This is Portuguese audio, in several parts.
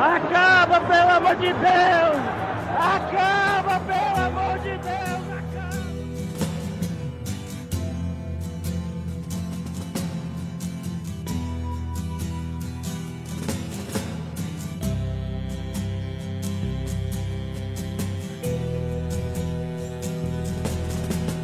Acaba, pelo amor de Deus! Acaba, pelo amor de Deus! Acaba!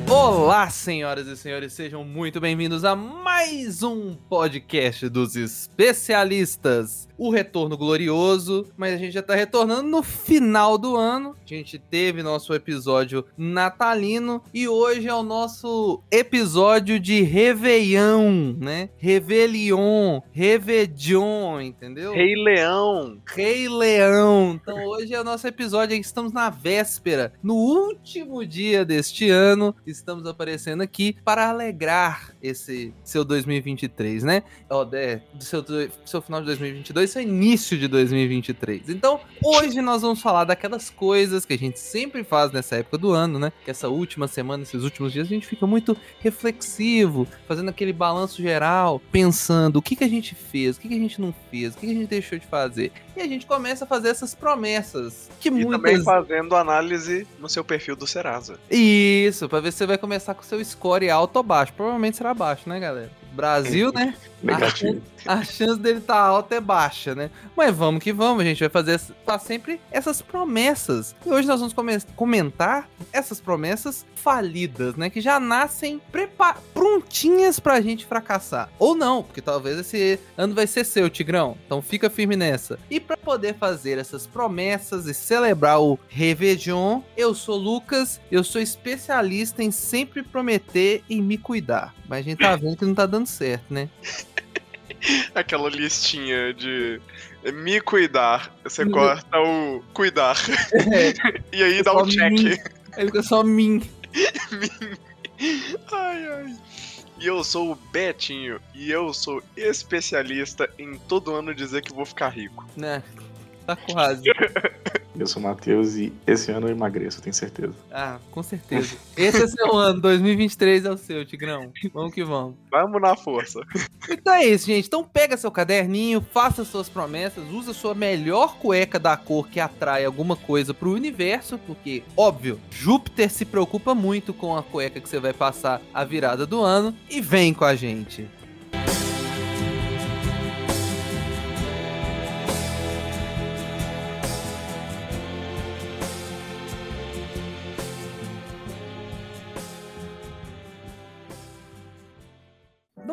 Olá, senhoras e senhores, sejam muito bem-vindos a mais um podcast dos especialistas. O retorno glorioso, mas a gente já tá retornando no final do ano. A gente teve nosso episódio natalino e hoje é o nosso episódio de Réveillon, né? Réveillon, Réveillon, entendeu? Rei Leão. Rei Leão. Então hoje é o nosso episódio aí, estamos na véspera, no último dia deste ano, estamos aparecendo aqui para alegrar esse seu 2023, né? Ó, é, seu, seu final de 2022, seu início de 2023. Então, hoje nós vamos falar daquelas coisas que a gente sempre faz nessa época do ano, né? Que essa última semana, esses últimos dias, a gente fica muito reflexivo, fazendo aquele balanço geral, pensando o que, que a gente fez, o que, que a gente não fez, o que, que a gente deixou de fazer. E a gente começa a fazer essas promessas. Que E muitas... também fazendo análise no seu perfil do Serasa. Isso, pra ver se você vai começar com o seu score alto ou baixo. Provavelmente será baixo, né, galera? Brasil, né? Negativo. A chance dele tá alta é baixa, né? Mas vamos que vamos, a gente vai fazer tá sempre essas promessas. E hoje nós vamos come- comentar essas promessas falidas, né? Que já nascem prontinhas pra gente fracassar. Ou não, porque talvez esse ano vai ser seu, Tigrão. Então fica firme nessa. E pra poder fazer essas promessas e celebrar o Réveillon, eu sou Lucas, eu sou especialista em sempre prometer e me cuidar. Mas a gente tá vendo que não tá dando certo, né? Aquela listinha de me cuidar. Você Uhum. corta o cuidar. e aí dá Só um check. mim. Aí fica só mim. Ai, ai. E eu sou o Betinho. E eu sou especialista em todo ano dizer que vou ficar rico. Né? Tá quase. Eu sou o Matheus e esse ano eu emagreço, tenho certeza. Ah, com certeza. Esse é seu ano, 2023 é o seu, Tigrão. Vamos que vamos. Vamos na força. Então é isso, gente. Então pega seu caderninho, faça suas promessas, usa sua melhor cueca da cor que atrai alguma coisa pro universo, porque, óbvio, Júpiter se preocupa muito com a cueca que você vai passar a virada do ano e vem com a gente.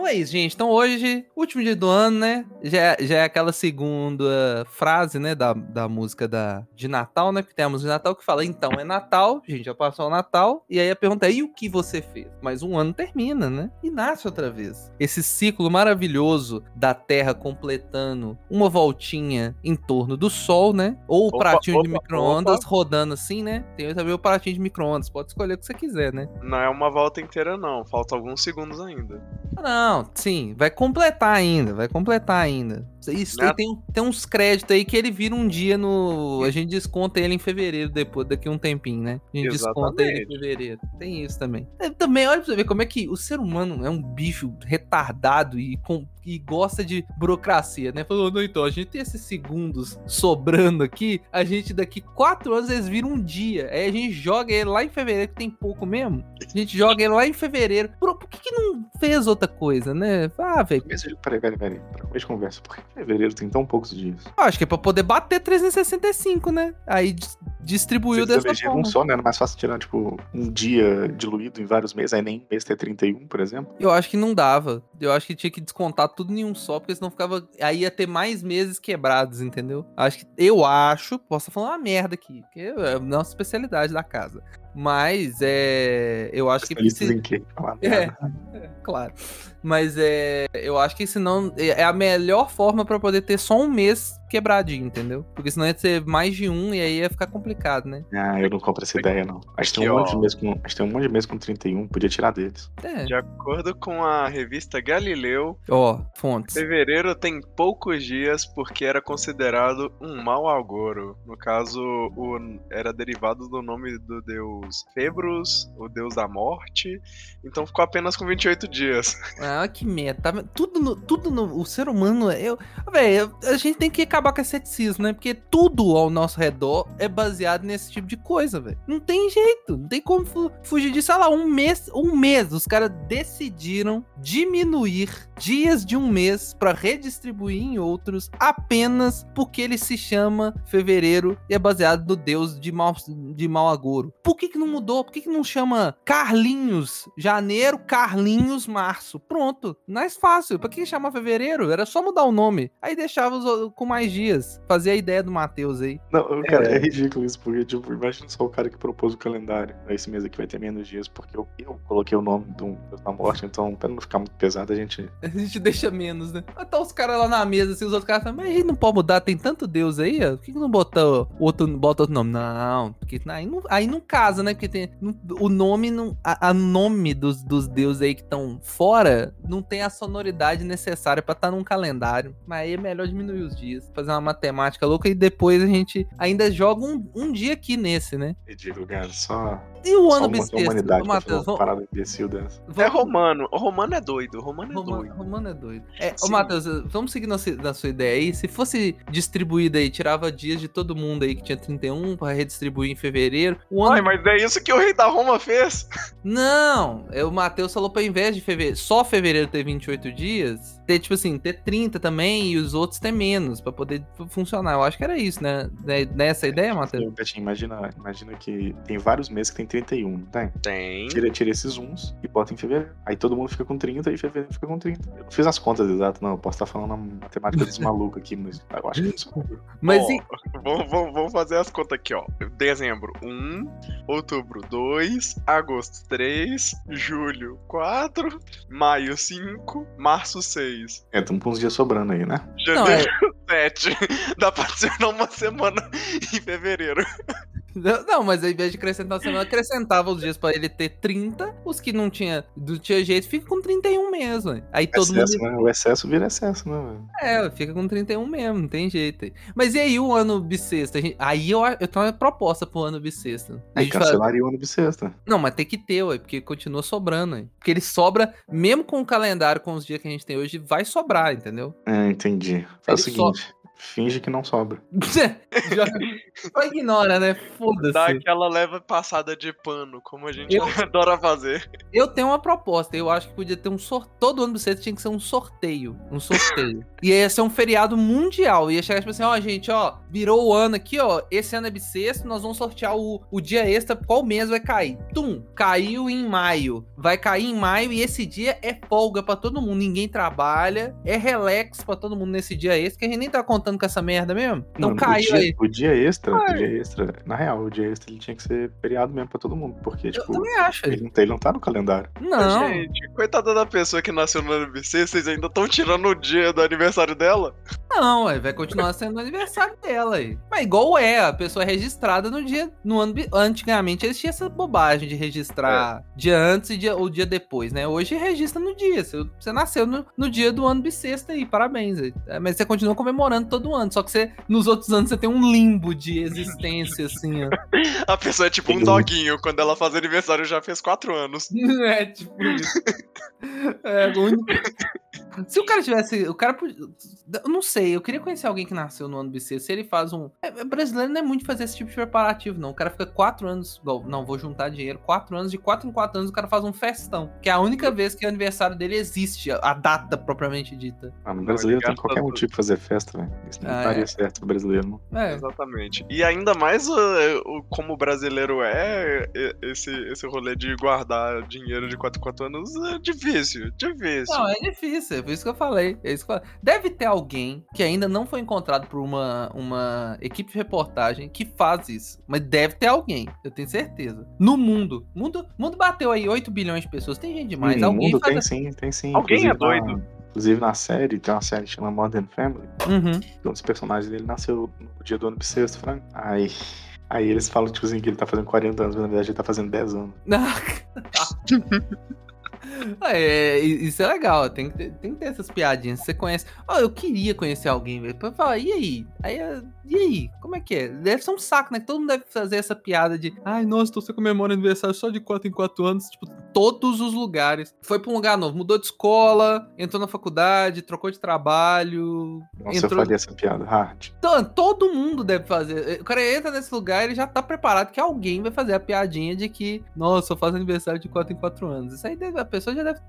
Não é isso, gente. Então hoje, último dia do ano, né? Já, é- já é aquela segunda frase, né? Da, da música da, de Natal, né? Que tem a música de Natal que fala, então é Natal, gente, já passou o Natal. E aí a pergunta é, e o que você fez? Mas um ano termina, né? E nasce outra vez. Esse ciclo maravilhoso da Terra completando uma voltinha em torno do Sol, né? Ou o Opa, pratinho de opa, micro-ondas opa. rodando assim, né? Tem também o pratinho de micro-ondas. Pode escolher o que você quiser, né? Não é uma volta inteira, não. Falta alguns segundos ainda. Não, sim, vai completar ainda, vai completar ainda. Isso tem, tem uns créditos aí que ele vira um dia no. A gente desconta ele em fevereiro, depois, daqui um tempinho, né? A gente desconta ele em Exatamente. fevereiro. Tem isso também. É, também, olha pra você ver como é que o ser humano é um bicho retardado e, com, e gosta de burocracia, né? Falou, não, então, a gente tem esses segundos sobrando aqui, a gente daqui quatro anos eles viram um dia. Aí a gente joga ele lá em fevereiro, que tem pouco mesmo. A gente joga ele lá em fevereiro. Por, por que, que não fez outra coisa, né? Ah, velho. Peraí, peraí, peraí. Pra de conversa, por que fevereiro tem tão poucos dias? Acho que é pra poder bater 365, né? Aí dis- distribuiu Você dessa eleger forma. um só, né? Era mais fácil tirar, tipo, um dia diluído em vários meses, aí nem mês ter 31, por exemplo. Eu acho que não dava. Eu acho que tinha que descontar tudo em um só, porque senão ficava. Aí ia ter mais meses quebrados, entendeu? Acho que. Eu acho. Posso falar uma merda aqui, porque é a nossa especialidade da casa. Mas é. Eu acho que precisa. Falar É. merda. Claro. Mas é. Eu acho que senão. É é a melhor forma pra poder ter só um mês quebradinho, entendeu? Porque senão ia ter mais de um e aí ia ficar complicado, né? Ah, eu não compro essa ideia, não. Acho que tem um ó. monte de mês com. Acho que tem um monte de mês com 31, podia tirar deles. É. De acordo com a revista Galileu, Ó, fontes. fevereiro tem poucos dias porque era considerado um mau agouro. No caso, o, era derivado do nome do deus Febros, o deus da morte. Então ficou apenas com 28 dias. Ah, que merda. Tá? Tudo no, tudo no. O ser humano. Eu, eu- a gente tem que acabar com esse ceticismo, né? Porque tudo ao nosso redor é baseado nesse tipo de coisa, velho. Não tem jeito, não tem como fu fugir disso. Olha lá, um mês, um mês, os caras decidiram diminuir dias de um mês para redistribuir em outros apenas porque ele se chama fevereiro e é baseado no deus de mal de mal agouro. Por que que não mudou? Por que que não chama Carlinhos janeiro, Carlinhos março? Pronto, mais fácil. Para que chamar fevereiro? Era só mudar o nome. Aí deixava os, com mais dias. Fazia a ideia do Matheus aí. Não, cara, é. é ridículo isso, porque, tipo, imagina só o cara que propôs o calendário. Esse mês aqui vai ter menos dias, porque eu, eu coloquei o nome do, da morte, então, pra não ficar muito pesado, a gente. A gente deixa menos, né? Então os caras lá na mesa, assim, os outros caras falam, mas a gente não pode mudar, tem tanto Deus aí, ó. Por que, que não botou outro, bota outro nome? Não, porque aí não, aí não casa, né? Porque tem. o nome não. A, a nome dos, dos deuses aí que estão fora não tem a sonoridade necessária para estar tá num calendário. Mas aí é melhor diminuir os dias, fazer uma matemática louca e depois a gente ainda joga um, um dia aqui nesse, né? Ridículo, cara. Só. E o ano bissexto? Matheus, vamos... parada imbecil dessa. É romano. O romano é doido. O romano é romano, doido. Romano é doido. É, ô, Matheus, vamos seguir na, na sua ideia aí. Se fosse distribuído aí, tirava dias de todo mundo aí que tinha 31 para redistribuir em fevereiro. O ano... Ai, mas é isso que o rei da Roma fez? Não, é, o Matheus falou para invés de fevereiro, só fevereiro ter 28 dias, ter tipo assim, ter 30 também e os outros ter menos para poder funcionar. Eu acho que era isso, né? Nessa ideia, Matheus? Imagina, imagina que tem vários meses que tem 31, não tem? Tem. Tira, tira esses uns e bota em fevereiro. Aí todo mundo fica com 30 e fevereiro fica com 30. Eu não fiz as contas exatas, não. Eu posso estar falando a matemática dos malucos aqui, mas eu acho que é isso. Mas e... vamos, vamos, vamos fazer as contas aqui, ó. Dezembro, 1, outubro, 2, agosto, 3, julho, 4, maio, 5, março, 6. É, estamos com uns dias sobrando aí, né? Janeiro, não, é... 7. Dá pra tirar uma semana em fevereiro. Não, mas ao invés de acrescentar a semana, acrescentava os dias pra ele ter 30. Os que não tinha, não tinha jeito, fica com 31 mesmo. Aí todo excesso, mundo. Né? O excesso vira excesso, né? É, fica com 31 mesmo, não tem jeito. Mas e aí o ano bissexto? Gente... Aí eu, eu tenho uma proposta pro ano bissexto. A gente cancelaria fala... o ano bissexto. Não, mas tem que ter, ué, porque continua sobrando. Ué. Porque ele sobra, mesmo com o calendário, com os dias que a gente tem hoje, vai sobrar, entendeu? É, entendi. Faz o seguinte. So finge que não sobra. Já, só ignora, né? Foda-se. Dá aquela leva passada de pano, como a gente eu, adora fazer. Eu tenho uma proposta. Eu acho que podia ter um sorteio. Todo ano do você tinha que ser um sorteio. Um sorteio. e ia ser um feriado mundial. Ia chegar tipo assim: ó, gente, ó, virou o ano aqui, ó. Esse ano é bissexto. Nós vamos sortear o, o dia extra. Qual mês vai cair? Tum, caiu em maio. Vai cair em maio e esse dia é folga para todo mundo. Ninguém trabalha. É relax para todo mundo nesse dia extra. Que a gente nem tá contando com essa merda mesmo? Então Mano, caiu o dia, aí. O dia extra, o dia extra, na real, o dia extra ele tinha que ser feriado mesmo pra todo mundo. Porque, tipo, eu também acho. Ele, ele não tá no calendário. Não. Gente, coitada da pessoa que nasceu no ano BC, vocês ainda estão tirando o dia do aniversário dela? Não, ué, vai continuar sendo o aniversário dela aí. Mas igual é, a pessoa é registrada no dia. No ano. Antigamente eles tinham essa bobagem de registrar é. dia antes e dia, ou dia depois, né? Hoje registra no dia. Você, você nasceu no, no dia do ano bissexto aí, parabéns. É, mas você continua comemorando todo ano. Só que você, nos outros anos, você tem um limbo de existência, assim, ó. A pessoa é tipo um doguinho. Quando ela faz aniversário, já fez quatro anos. é, tipo isso. É, o único. Se o cara tivesse. O cara. Eu não sei, eu queria conhecer alguém que nasceu no ano bissexto. Se ele faz um. É, é, brasileiro não é muito fazer esse tipo de preparativo, não. O cara fica quatro anos. Não, vou juntar dinheiro. Quatro anos, de quatro em quatro anos, o cara faz um festão. Que é a única vez que o aniversário dele existe, a data propriamente dita. Ah, no brasileiro tem qualquer motivo pra fazer festa, velho. Isso não ah, daria é. certo pro brasileiro, não. É. Exatamente. E ainda mais uh, como o brasileiro é, esse, esse rolê de guardar dinheiro de quatro em quatro anos é difícil. Difícil. Não, é difícil. É por isso que eu falei. É isso que eu falei. Deve ter alguém que ainda não foi encontrado por uma, uma equipe de reportagem que faz isso. Mas deve ter alguém, eu tenho certeza. No mundo. mundo mundo bateu aí 8 bilhões de pessoas. Tem gente demais. No alguém mundo tem sim, tem sim. Alguém é doido. Inclusive na série, tem uma série que chama Modern Family. Uhum. Um dos personagens dele nasceu no dia do ano bissexto, Frank. Aí. Aí eles falam, tipo assim, que ele tá fazendo 40 anos, mas na verdade ele tá fazendo 10 anos. É, isso é legal, tem que, ter, tem que ter essas piadinhas. Você conhece. Oh, eu queria conhecer alguém, velho. Pra falar, e aí? aí? E aí? Como é que é? Deve ser um saco, né? Todo mundo deve fazer essa piada de ai, nossa, você comemora aniversário só de 4 em 4 anos. Tipo, todos os lugares. Foi pra um lugar novo, mudou de escola, entrou na faculdade, trocou de trabalho. Nossa, entrou... eu faria essa piada hard. Então, todo mundo deve fazer. O cara entra nesse lugar ele já tá preparado que alguém vai fazer a piadinha de que, nossa, eu faço aniversário de 4 em 4 anos. Isso aí deve, a pessoa já deve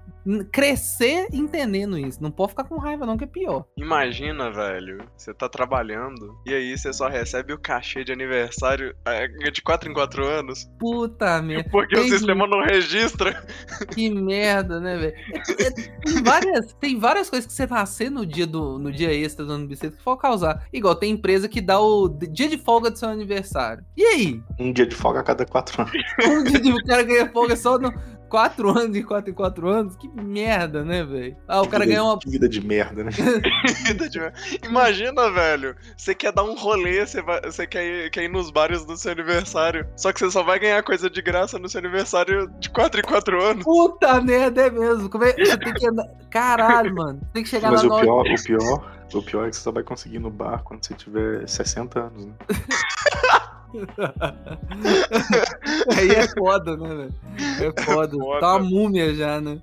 crescer entendendo isso. Não pode ficar com raiva, não, que é pior. Imagina, velho, você tá trabalhando e aí você só recebe o cachê de aniversário é, de 4 em 4 anos. Puta merda. Porque Tem- o sistema não registra. Que merda, né, velho? É- é- tem, várias, tem várias coisas que você nascer no dia do no dia extra do ano bissexto que for causar. Igual tem empresa que dá o dia de folga do seu aniversário. E aí? Um dia de folga a cada quatro anos. Um dia de, o cara ganha folga só no 4 anos e 4 em 4 anos? Que merda, né, velho? Ah, o cara ganha uma. Que vida de merda, né? Vida de merda. Imagina, velho, você quer dar um rolê, você, vai, você quer, ir, quer ir nos bares do seu aniversário, só que você só vai ganhar coisa de graça no seu aniversário de 4 em 4 anos. Puta merda, é mesmo. Como é... Você tem que andar. Caralho, mano. Tem que chegar Mas lá o hora. pior, o pior, o pior é que você só vai conseguir ir no bar quando você tiver 60 anos, né? Aí é foda, né, velho? É foda. foda. Tá uma múmia já, né?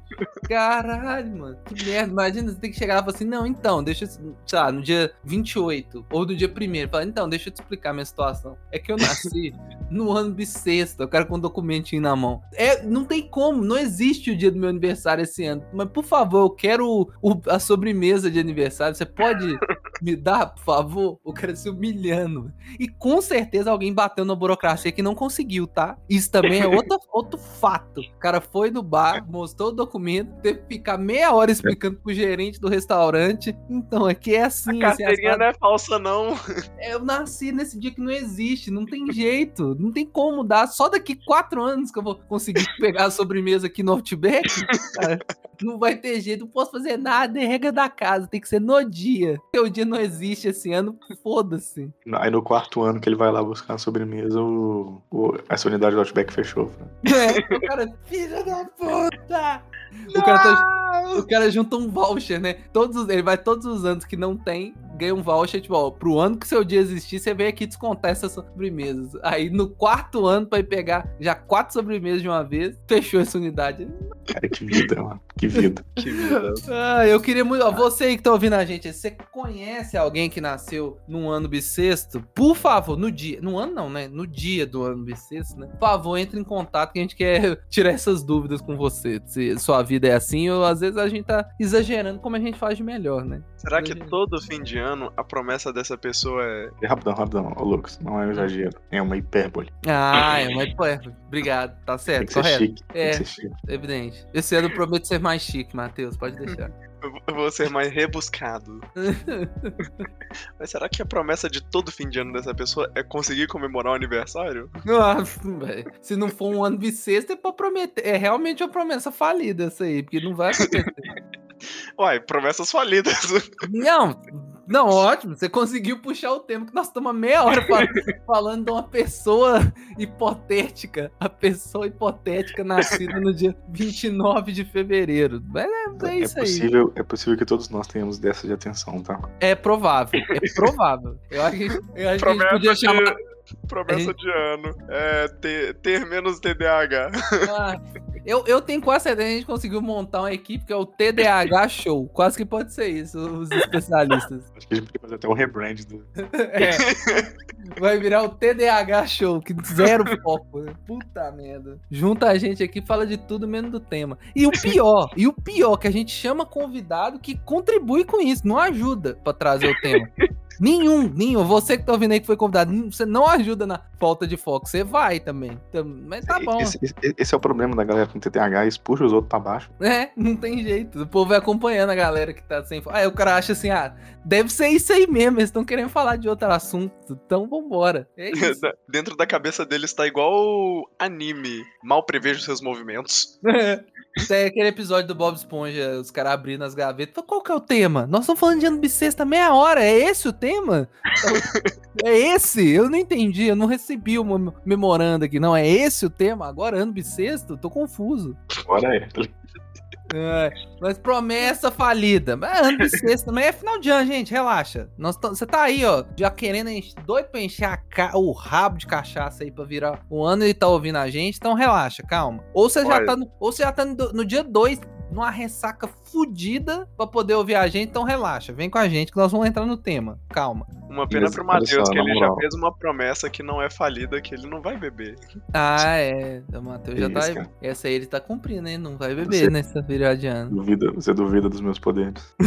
Caralho, mano. Que merda. Imagina, você tem que chegar lá e falar assim: não, então, deixa eu. Sei lá, no dia 28 ou no dia 1 Fala, então, deixa eu te explicar a minha situação. É que eu nasci no ano bissexto. Eu quero com um documentinho na mão. É, não tem como, não existe o dia do meu aniversário esse ano. Mas, por favor, eu quero o- o- a sobremesa de aniversário. Você pode me dar, por favor? O cara se humilhando. E com certeza alguém bateu na burocracia que não conseguiu, tá? Isso também é outro, outro fato. O cara foi no bar, mostrou o documento, teve que ficar meia hora explicando pro gerente do restaurante. Então, aqui é assim, A assim, carteirinha não é falsa, não. Eu nasci nesse dia que não existe, não tem jeito, não tem como mudar. Só daqui quatro anos que eu vou conseguir pegar a sobremesa aqui no Outback. cara. não vai ter jeito, não posso fazer nada, é regra da casa, tem que ser no dia. Porque o dia não existe esse ano, foda-se. Aí no quarto ano que ele vai lá buscar a sobremesa, o, o- essa unidade do Outback fechou. É, o cara, filha da puta! O cara, tá- o cara junta um voucher, né? Todos, os- ele vai todos os anos que não tem, ganha um voucher, tipo, ó, pro ano que seu dia existir, você vem aqui descontar essas sobremesas. Aí no quarto ano, pra ir pegar já quatro sobremesas de uma vez, fechou essa unidade. Cara, que vida, mano. Que vida. Que vida. Ah, eu queria muito. Ó, você aí que tá ouvindo a gente, você conhece alguém que nasceu num ano bissexto? Por favor, no dia. No ano não, né? No dia do ano bissexto, né? Por favor, entre em contato que a gente quer tirar essas dúvidas com você. Se sua vida é assim, ou às vezes a gente tá exagerando como a gente faz de melhor, né? Será que todo fim de ano a promessa dessa pessoa é. E rapidão, rapidão, ô Lucas, não é um exagero, é uma hipérbole. Ah, é, pô, é, obrigado, tá Tem certo, que ser correto. chique. É. Tem que ser chique. Evidente. Esse ano eu prometo ser mais chique, Matheus, pode deixar. Eu vou ser mais rebuscado. Mas será que a promessa de todo fim de ano dessa pessoa é conseguir comemorar o aniversário? Nossa, velho. Se não for um ano bissexto, é pra prometer. É realmente uma promessa falida essa aí, porque não vai acontecer. Uai, promessas falidas. não, não, ótimo. Você conseguiu puxar o tema que nós estamos há meia hora fal- falando de uma pessoa hipotética. A pessoa hipotética nascida no dia 29 de fevereiro. Mas é, é É isso aí. possível, é possível que todos nós tenhamos dessa de atenção, tá? É provável. É provável. Eu acho que, eu acho que a gente podia chamar. Promessa gente- de ano. É ter, ter menos TDAH. Ah, eu, eu tenho quase certeza que a gente conseguiu montar uma equipe que é o TDAH Show. Quase que pode ser isso, os especialistas. Acho que a gente podia fazer até um rebrand do. É. Vai virar o TDAH Show, que zero foco. né? Puta merda. Junta a gente aqui, fala de tudo menos do tema. E o pior, e o pior, que a gente chama convidado que contribui com isso, não ajuda pra trazer o tema. Nenhum, nenhum. Você que tá ouvindo aí que foi convidado, você não ajuda na falta de foco. Você vai também. Tam- Mas tá bom. Esse, esse- esse é o problema da galera com TTH, eles puxam os outros pra baixo. É, não tem jeito. O povo vai acompanhando a galera que tá sem foco. Aí o cara acha assim, ah, deve ser isso aí mesmo. Eles estão querendo falar de outro assunto. Então vambora. É isso. Dentro da cabeça dele está igual anime. Mal prevejo seus movimentos. Tem aquele episódio do Bob Esponja, os caras abrindo as gavetas. Qual que é o tema? Nós estamos falando de ano bissexta meia hora. É esse o tema? É esse? Eu não entendi. Eu não recebi o mem- memorando aqui. Não, é esse o tema? Agora ano bissexto? Tô confuso. Agora é. É, mas promessa falida. Mas ano bissexto também é final de ano, gente. Relaxa. Você tá aí, ó, já querendo doido pra encher o rabo de cachaça aí pra virar o ano e tá ouvindo a gente. Então relaxa, calma. Ou você já tá no, ou você já tá no, no dia 2, numa ressaca fudida pra poder ouvir a gente. Então relaxa. Vem com a gente que nós vamos entrar no tema. Calma. Uma pena pro Matheus, que ele já fez uma promessa que não é falida, que ele não vai beber. Ah, é. O Matheus já tá. cara. Essa aí ele tá cumprindo, hein? Não vai beber Você- nessa virada de ano. Duvida, você duvida dos meus poderes.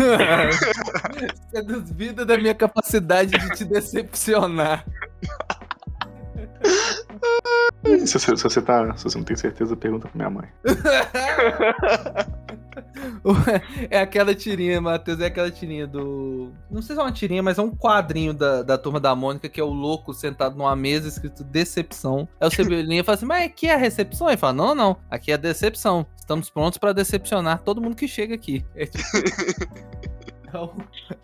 Você duvida da minha capacidade de te decepcionar. Se, você- se você tá, se você não tem certeza, pergunta pra minha mãe. é aquela tirinha, Matheus, é aquela tirinha do. Não sei se é uma tirinha, mas é um quadrinho da, da turma da Mônica, que é o louco sentado numa mesa escrito decepção. Aí o Cebolinha fala assim: Mas aqui é a recepção? Ele fala: Não, não, aqui é a decepção. Estamos prontos pra decepcionar todo mundo que chega aqui. É tipo. É o,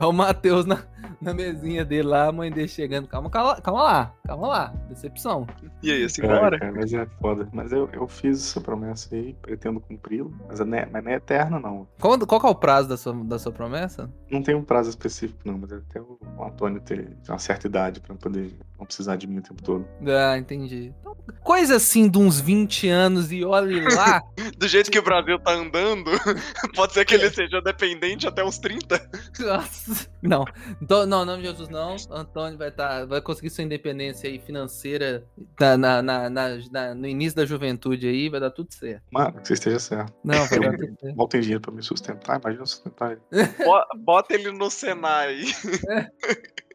é o Matheus na, na mesinha dele lá, a mãe dele chegando. Calma, calma, calma lá, calma lá. Decepção. E aí, assim, É, bora? cara, mas é foda. Mas eu, eu fiz essa promessa aí, pretendo cumpri-la. Mas, não é- mas não é eterna, não. Qual, qual que é o prazo da sua, da sua promessa? Não tem um prazo específico, não. Mas é até o, o Antônio ter uma certa idade pra poder não precisar de mim o tempo todo. Ah, entendi. Então, coisa assim de uns 20 anos e olhe lá. Do jeito que o Brasil tá andando, pode ser que ele seja dependente até os 30. Nossa. Não, então, não, em nome de Jesus não. Antônio vai, tá, vai conseguir sua independência aí financeira na, na- na- na- na- no início da juventude aí, vai dar tudo certo. Mano, que você esteja certo. Não, vai dar tudo certo. Mal tem dinheiro pra me sustentar, imagina sustentar ele. Bo- Bota ele no Senai. Aprendiz.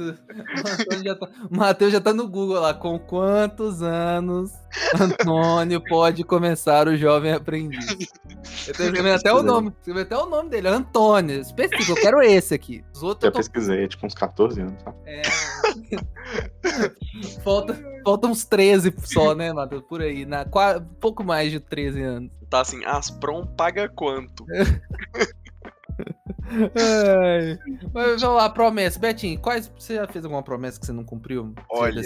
O Antônio já tá- o Matheus já tá no Google lá. Com quantos anos Antônio pode começar o jovem aprendiz? Eu tô escrevendo até o nome. Escrevi até o nome dele, Antônio. Específico, eu quero esse aqui. Os outros Já eu tô pesquisei, é tipo uns 14 anos, tá? É. Falta, falta uns 13 só, né, Matheus? Por aí. Na, pouco mais de 13 anos. Tá assim, Asprom paga quanto? Ai. Mas vamos lá, promessa. Betinho, quais. Você já fez alguma promessa que você não cumpriu? Olha?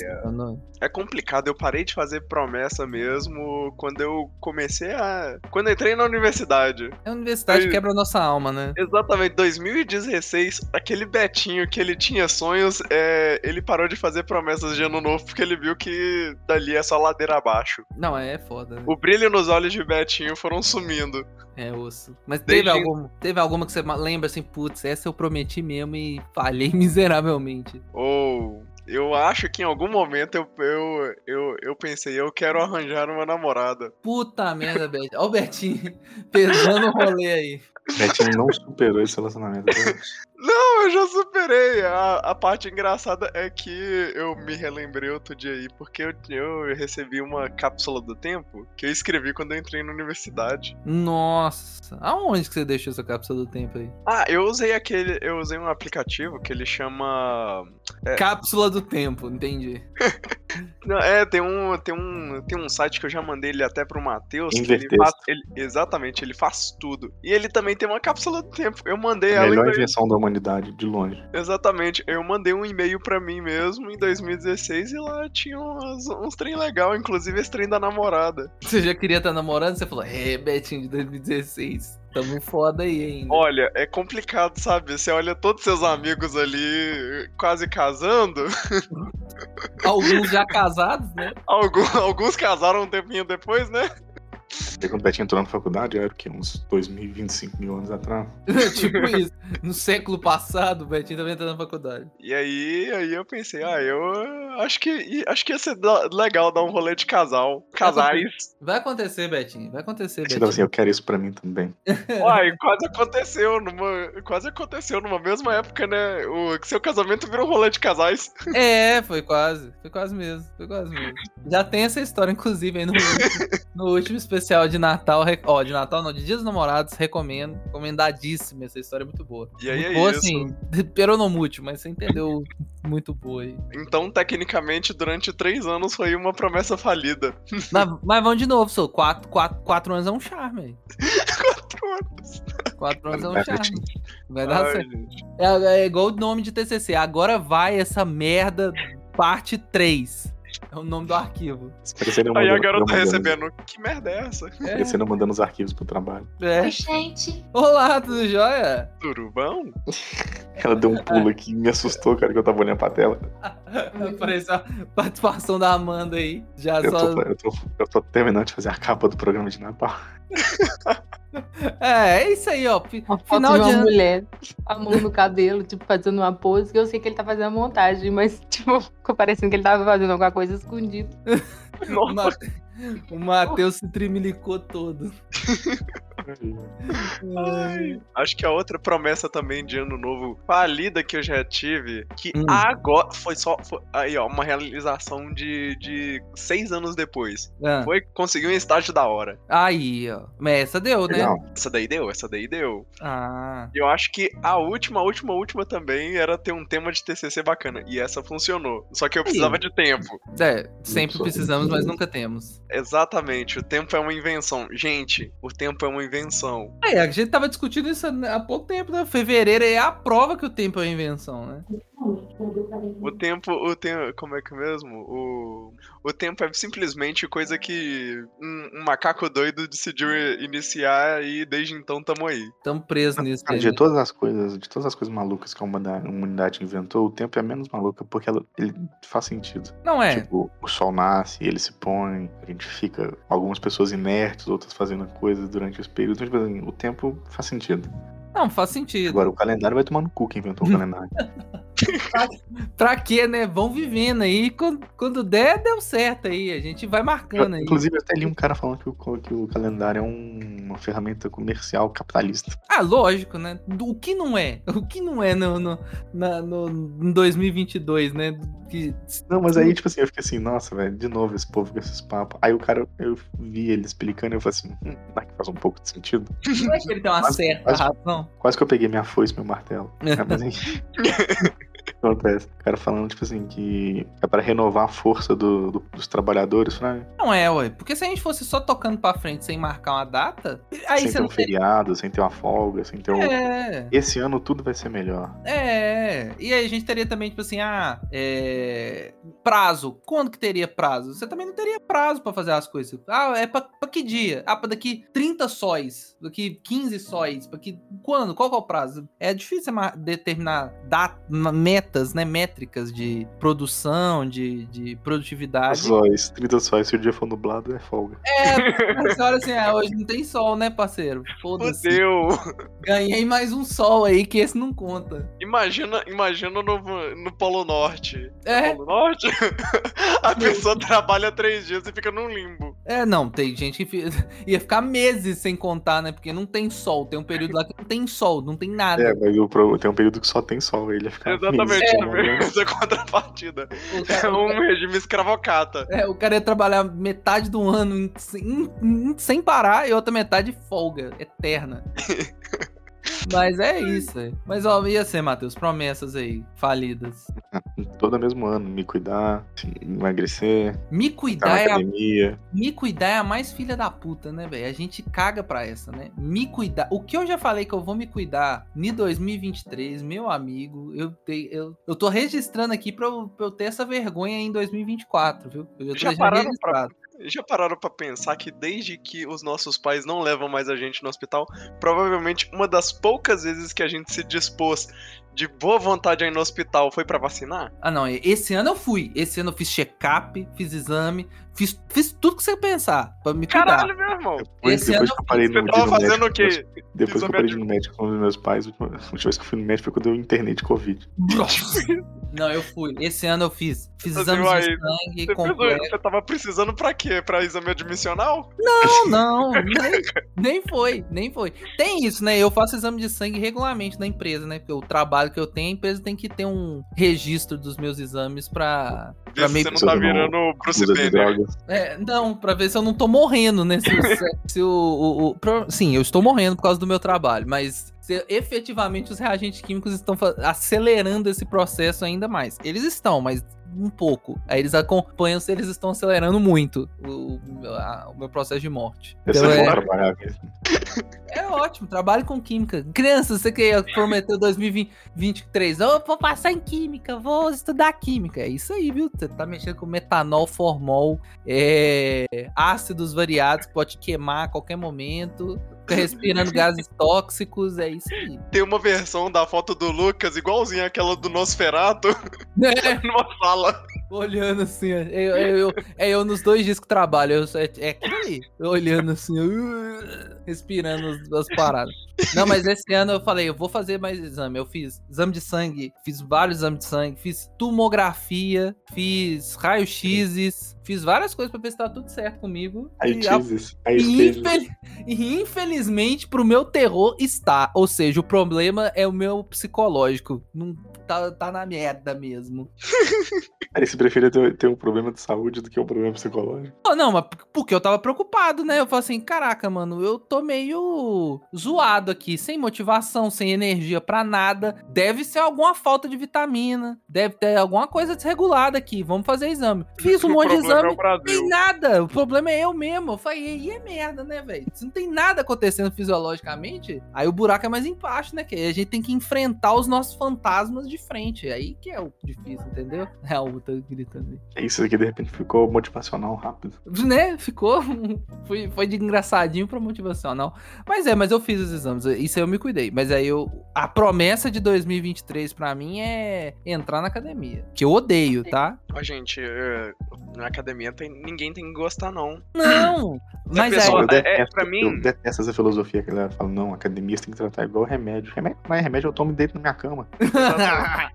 É complicado, eu parei de fazer promessa mesmo quando eu comecei a. Quando eu entrei na universidade. É a universidade Eu- quebra a nossa alma, né? Exatamente, 2016, aquele Betinho que ele tinha sonhos, é, ele parou de fazer promessas de ano novo porque ele viu que dali é só ladeira abaixo. Não, é foda. Né? O brilho nos olhos de Betinho foram sumindo. É osso. Mas teve, Desde- alguma, teve alguma que você ma- lembra assim, putz, essa eu prometi mesmo e falhei miseravelmente. Ou. Eu acho que em algum momento eu, eu, eu, eu pensei, eu quero arranjar uma namorada. Puta merda, Betinho. Ó o Betinho pesando o rolê aí. Betinho não superou esse relacionamento. Não, eu já superei. A, a parte engraçada é que eu me relembrei outro dia aí, porque eu, eu recebi uma cápsula do tempo que eu escrevi quando eu entrei na universidade. Nossa. Aonde que você deixou essa cápsula do tempo aí? Ah, eu usei aquele. Eu usei um aplicativo que ele chama. É. Cápsula do tempo, entendi. Não, é, tem um, tem um. Tem um site que eu já mandei ele até pro Matheus. que Ele faz, ele- exatamente, ele faz tudo. E ele também tem uma cápsula do tempo. Eu mandei A ela em melhor invenção da humanidade, de longe. Exatamente, eu mandei um e-mail pra mim mesmo em 2016 e lá tinha uns, uns trem legal, inclusive esse trem da namorada. Você já queria estar namorando? Você falou, é, Betinho de 2016. Tamo foda aí ainda. Olha, é complicado, sabe? Você olha todos seus amigos ali quase casando, Alguns já casados, né? alguns, alguns casaram um tempinho depois, né? Porque quando o Betinho entrou na faculdade, era o quê? Uns 2025 mil anos atrás. tipo isso. No século passado, o Betinho também entrando na faculdade. E aí, aí eu pensei, ah, eu acho que acho que ia ser legal dar um rolê de casal. Casais. Vai acontecer, Betinho. Vai acontecer, Você Betinho. tava assim, eu quero isso pra mim também. Uai, quase aconteceu numa. Quase aconteceu numa mesma época, né? O seu casamento virou um rolê de casais. É, foi quase. Foi quase mesmo. Foi quase mesmo. Já tem essa história, inclusive, aí no, no último especial de Natal. Ó, de Natal não, de Dias dos Namorados, recomendo. Recomendadíssima. Essa história é muito boa. E aí muito é boa, isso. assim, peronomútil, mas você entendeu muito boa aí. Então, tecnicamente, durante três anos foi uma promessa falida. mas, mas vamos de novo, sou. Quatro, quatro, quatro anos é um charme, aí. Quatro anos. Quatro anos é um charme. Vai dar Ai, certo. É, é igual o nome de TCC. Agora vai essa merda parte 3. É o nome do arquivo. Eu Aí a mandando- garota recebendo. Que merda é essa? Parecendo eu mandando os arquivos pro trabalho. É. Oi, gente. Olá, tudo jóia? Turubão? Ela deu um pulo aqui e me assustou, cara, que eu tava olhando pra tela. Apareceu a participação da Amanda aí. Já Eu só. tô, eu, tô, eu tô terminando de fazer a capa do programa de Natal. É, é isso aí, ó. Uma foto Final de uma ano. mulher, a mão no cabelo, tipo, fazendo uma pose, que eu sei que ele tá fazendo a montagem, mas, tipo, ficou parecendo que ele tava fazendo alguma coisa escondida. O Mate- O Matheus se trimilicou todo. Ai, acho que a outra promessa também de ano novo falida que eu já tive, que Hum. agora foi só. foi- aí, ó, uma realização de, de seis anos depois. Ah, Foi conseguir um estágio da hora. Aí, ó. Mas essa deu, né? Legal. Essa daí deu, essa daí deu. Ah. Eu acho que a última, a última, a última também era ter um tema de TCC bacana. E essa funcionou. Só que eu precisava de tempo. É, sempre precisamos, mas nunca temos. Exatamente, o tempo é uma invenção. Gente, o tempo é uma invenção. É, a gente tava discutindo isso há pouco tempo, né? Fevereiro é a prova que o tempo é uma invenção, né? O tempo, o tempo, como é que é mesmo? O, o tempo é simplesmente coisa que um, um macaco doido decidiu iniciar e desde então tamo aí. Tamo presos nisso. De né? todas as coisas, de todas as coisas malucas que a humanidade inventou, o tempo é menos maluca porque ela, ele faz sentido. Não é. Tipo, o sol nasce, ele se põe, a gente fica, algumas pessoas inertes, outras fazendo coisas durante esse período. Então, tipo assim, o tempo faz sentido. Não, faz sentido. Agora, o calendário vai tomar no cu quem inventou o calendário. Pra quê, né? Vão vivendo aí. Quando, quando der, deu certo aí. A gente vai marcando aí. Inclusive, até li um cara falando que o, que o calendário é um- uma ferramenta comercial capitalista. Ah, lógico, né? O que não é? O que não é no, no, na- no, em 2022, né? Que, Não, mas aí, tipo assim, eu fiquei assim, nossa, velho, de novo esse povo com esses papos. Aí o cara, eu vi ele explicando e eu falei assim, hum, será que faz um pouco de sentido? não é que ele tem uma Mas- certa mas- razão. Quase que eu peguei minha foice e meu martelo. É, mas enfim. Que acontece? O cara falando, tipo assim, que é para renovar a força do- do- dos trabalhadores, né? Não é, ué. Porque se a gente fosse só tocando pra frente sem marcar uma data, aí sem ter um teria. feriado, sem ter uma folga, sem ter um. É, Esse ano tudo vai ser melhor. é. E aí a gente teria também, tipo assim, ah, é. Prazo. Quando que teria prazo? Você também não teria prazo pra fazer as coisas. Ah, é pra, pra que dia? Ah, pra daqui 30 sóis. Daqui 15 sóis. Daqui. Quando? Qual que é o prazo? É difícil determinar dat- metas, né? Métricas de produção, de, de produtividade. Sóis, 30 sóis, se o dia for nublado, é folga. É, você olha assim, ah, hoje não tem sol, né, parceiro? Foda-se. Fudeu! Ganhei mais um sol aí, que esse não conta. Imagina, imagina no, no Polo Norte. É, Polo Norte? A pessoa trabalha três dias e fica num limbo. É, não, tem gente que ia ficar meses sem contar, né? Porque não tem sol. Tem um período lá que não tem sol, não tem nada. É, mas o pro- tem um período que só tem sol, ele ia ficar. Exatamente, meses é, é contrapartida. O É cara, um regime escravocata. é, o cara ia trabalhar metade do ano em- em- em- sem parar e outra metade folga, eterna. Mas é isso. é. Mas ó, e assim, Matheus, promessas aí, falidas. Todo mesmo ano, me cuidar, emagrecer, Me cuidar é a academia. Me cuidar é a mais filha da puta, né, velho? A gente caga pra essa, né? Me cuidar. O que eu já falei que eu vou me cuidar em 2023, meu amigo, eu, te, eu, eu tô registrando aqui pra eu, pra eu ter essa vergonha em 2024, viu? Eu tô Já deixando pararam registrado. Já pararam pra pensar que desde que os nossos pais não levam mais a gente no hospital, provavelmente uma das poucas vezes que a gente se dispôs de boa vontade a ir no hospital foi pra vacinar? Ah, não. Esse ano eu fui. Esse ano eu fiz check-up, fiz exame, fiz, fiz tudo que você pensar pra me cuidar. Caralho, meu irmão. Depois, Esse depois ano que eu parei Você no tava no fazendo médico o quê? Depois que eu parei Exame no médico com os meus pais, a última vez que eu fui no médico foi quando eu internei de Covid. Não, eu fui. Esse ano eu fiz. Fiz Assim, exames uai, de sangue Você, completo. pensou, você tava precisando pra quê? Pra exame admissional? Não, não, nem, nem foi, nem foi. Tem isso, né? Eu faço exame de sangue regularmente na empresa, né? Porque o trabalho que eu tenho, a empresa tem que ter um registro dos meus exames pra. Vê Pra se meio você não tá virando Bruce Banner. drogas. É, não, pra ver se eu não tô morrendo, né? Se, se- se o, o- o- pro- sim, eu estou morrendo por causa do meu trabalho, mas se efetivamente os reagentes químicos estão acelerando esse processo ainda mais. Eles estão, mas um pouco. Aí eles acompanham se eles estão acelerando muito o, a- o meu processo de morte. Então, é- trabalhar. É, é ótimo, trabalhe com química. Criança, você que prometeu 2023, eu vou passar em química, vou estudar química. É isso aí, viu? Você tá mexendo com metanol, formol, é, ácidos variados que pode queimar a qualquer momento. Fica respirando gases tóxicos, é isso aí. Tem uma versão da foto do Lucas, igualzinha aquela do Nosferato, É, numa sala. Olhando assim, ó. eu, eu, eu- é eu nos dois dias que trabalho, eu, é, é aquilo ali, eu olhando assim, uh, respirando as, as paradas. Não, mas esse ano eu falei, eu vou fazer mais exame. Eu fiz exame de sangue, fiz vários exames de sangue, fiz tomografia, fiz raio-x, fiz várias coisas pra ver se tá tudo certo comigo. Aí E a- e, infel- e infelizmente, pro meu terror, está. Ou seja, o problema é o meu psicológico. Não tá, tá na merda mesmo. Aí você prefere ter, ter um problema de saúde do que um problema psicológico. Oh, não, mas porque eu tava preocupado, né? Eu falei assim, caraca, mano, eu tô meio zoado aqui, sem motivação, sem energia pra nada. Deve ser alguma falta de vitamina, deve ter alguma coisa desregulada aqui. Vamos fazer exame. Fiz um o monte de é exame. Brasil. Tem nada, o problema é eu mesmo. Eu falei, aí é merda, né, velho? Se não tem nada acontecendo fisiologicamente, aí o buraco é mais embaixo, né? Que aí a gente tem que enfrentar os nossos fantasmas de frente. Aí que é o difícil, entendeu? É o gritando aí. É Isso aqui de repente ficou motivacional rápido. Né? Ficou. foi, foi de engraçadinho pra motivacional. Mas é, mas eu fiz os exames. Isso aí eu me cuidei. Mas aí eu. A promessa de 2023 pra mim é entrar na academia. Que eu odeio, tá? Ó, gente, é, na academia tem, ninguém tem que gostar, não. Não! Mas a pessoa- aí. detesto, pra mim- eu detesto essa filosofia que a galera fala, não, academia você tem que tratar igual remédio. Remédio não é remédio, eu tomo dentro na minha cama.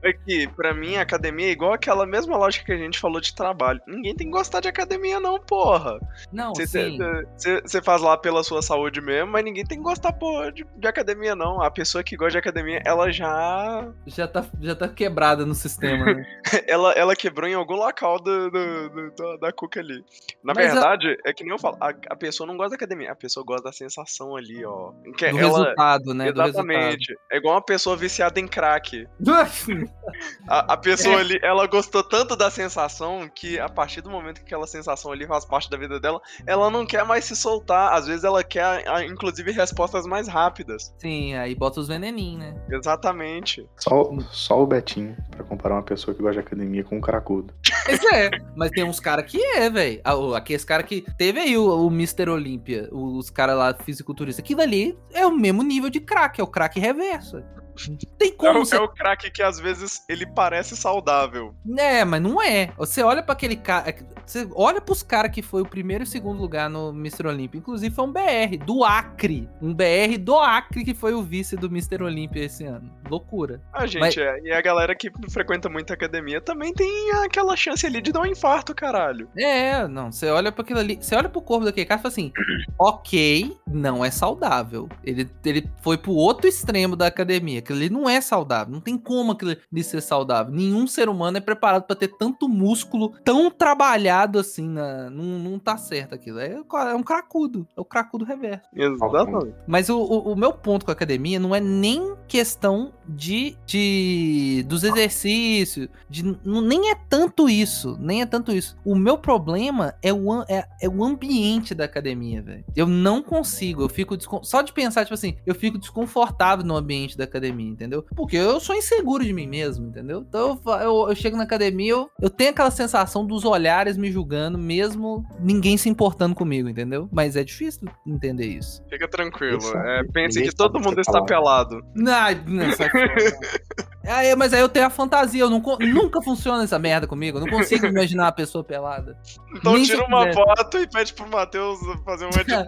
É que, pra mim, a academia é igual aquela mesma lógica que a gente falou de trabalho. Ninguém tem que gostar de academia, não, porra. Não, Você faz lá pela sua saúde mesmo, mas ninguém tem que gostar, porra, de, de academia, não. A pessoa que gosta de academia, ela já. Já tá, já tá quebrada no sistema, né? Ela, ela quebrou em algum local do, do- do- do- da cuca ali. Na Mas a- verdade, é que nem eu falo, a, a pessoa não gosta da academia, a pessoa gosta da sensação ali, ó. Que Do ela- resultado, né? Do resultado. Exatamente. É igual uma pessoa viciada em crack. A, a pessoa É. ali, ela gostou tanto da sensação que a partir do momento que aquela sensação ali faz parte da vida dela, ela não quer mais se soltar. Às vezes ela quer, inclusive, respostas mais rápidas. Sim, aí bota os veneninhos, né? Exatamente. Só, só o Betinho, pra comparar uma pessoa que gosta de academia com um cracudo. Isso é. Mas tem uns caras que é, velho. Aqueles caras que. Teve aí o, o Mr. Olímpia, os caras lá fisiculturistas. Aquilo ali é o mesmo nível de crack, é o crack reverso. Tem É como o, você. é o crack que às vezes ele parece saudável. É, mas não é. Você olha pra aquele cara. Você olha pros caras que foi o primeiro e segundo lugar no Mr. Olímpia. Inclusive foi um BR, do Acre. Um BR do Acre que foi o vice do Mr. Olímpia esse ano. Loucura. A gente, Mas- é, e a galera que frequenta muito a academia também tem aquela chance ali de dar um infarto, caralho. É, não. Você olha para aquilo ali. Você olha pro corpo daquele cara e fala assim: ok, não é saudável. Ele, ele foi pro outro extremo da academia. Aquilo ali não é saudável. Não tem como aquilo ali ser saudável. Nenhum ser humano é preparado pra ter tanto músculo tão trabalhado assim. Na, não, não tá certo aquilo. É, é um cracudo. É o cracudo reverso. Exatamente. Mas o, o, o meu ponto com a academia não é nem questão de, de dos exercícios, de, não- nem é tanto isso, nem é tanto isso. O meu problema é o, é, é o ambiente da academia, velho. Eu não consigo, eu fico descon- só de pensar, tipo assim, eu fico desconfortável no ambiente da academia, entendeu? Porque eu sou inseguro de mim mesmo, entendeu? Então eu, eu, eu chego na academia, eu, eu tenho aquela sensação dos olhares me julgando, mesmo ninguém se importando comigo, entendeu? Mas é difícil entender isso. Fica tranquilo. É, pense que todo mundo você está pelado. Não, não. Aí, mas aí eu tenho a fantasia, eu não, nunca funciona essa merda comigo, eu não consigo imaginar a pessoa pelada. Então Nem tira uma foto e pede pro Matheus fazer uma edição.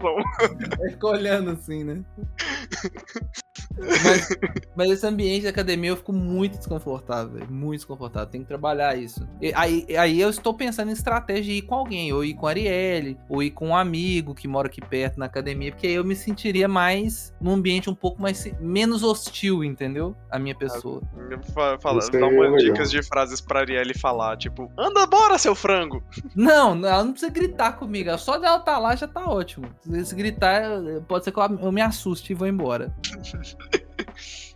Fica olhando assim, né? Mas, mas esse ambiente da academia eu fico muito desconfortável, velho, muito desconfortável. Tem que trabalhar isso. E aí, aí eu estou pensando em estratégia de ir com alguém, ou ir com a Arielle, ou ir com um amigo que mora aqui perto na academia, porque aí eu me sentiria mais num ambiente um pouco mais menos hostil, entendeu? A minha pessoa. Fa- Fala, dá é umas legal. dicas de frases pra Arielle falar, tipo, anda bora, seu frango! Não, não, ela não precisa gritar comigo. Só dela estar lá já tá ótimo. Se gritar, pode ser que eu me assuste e vou embora.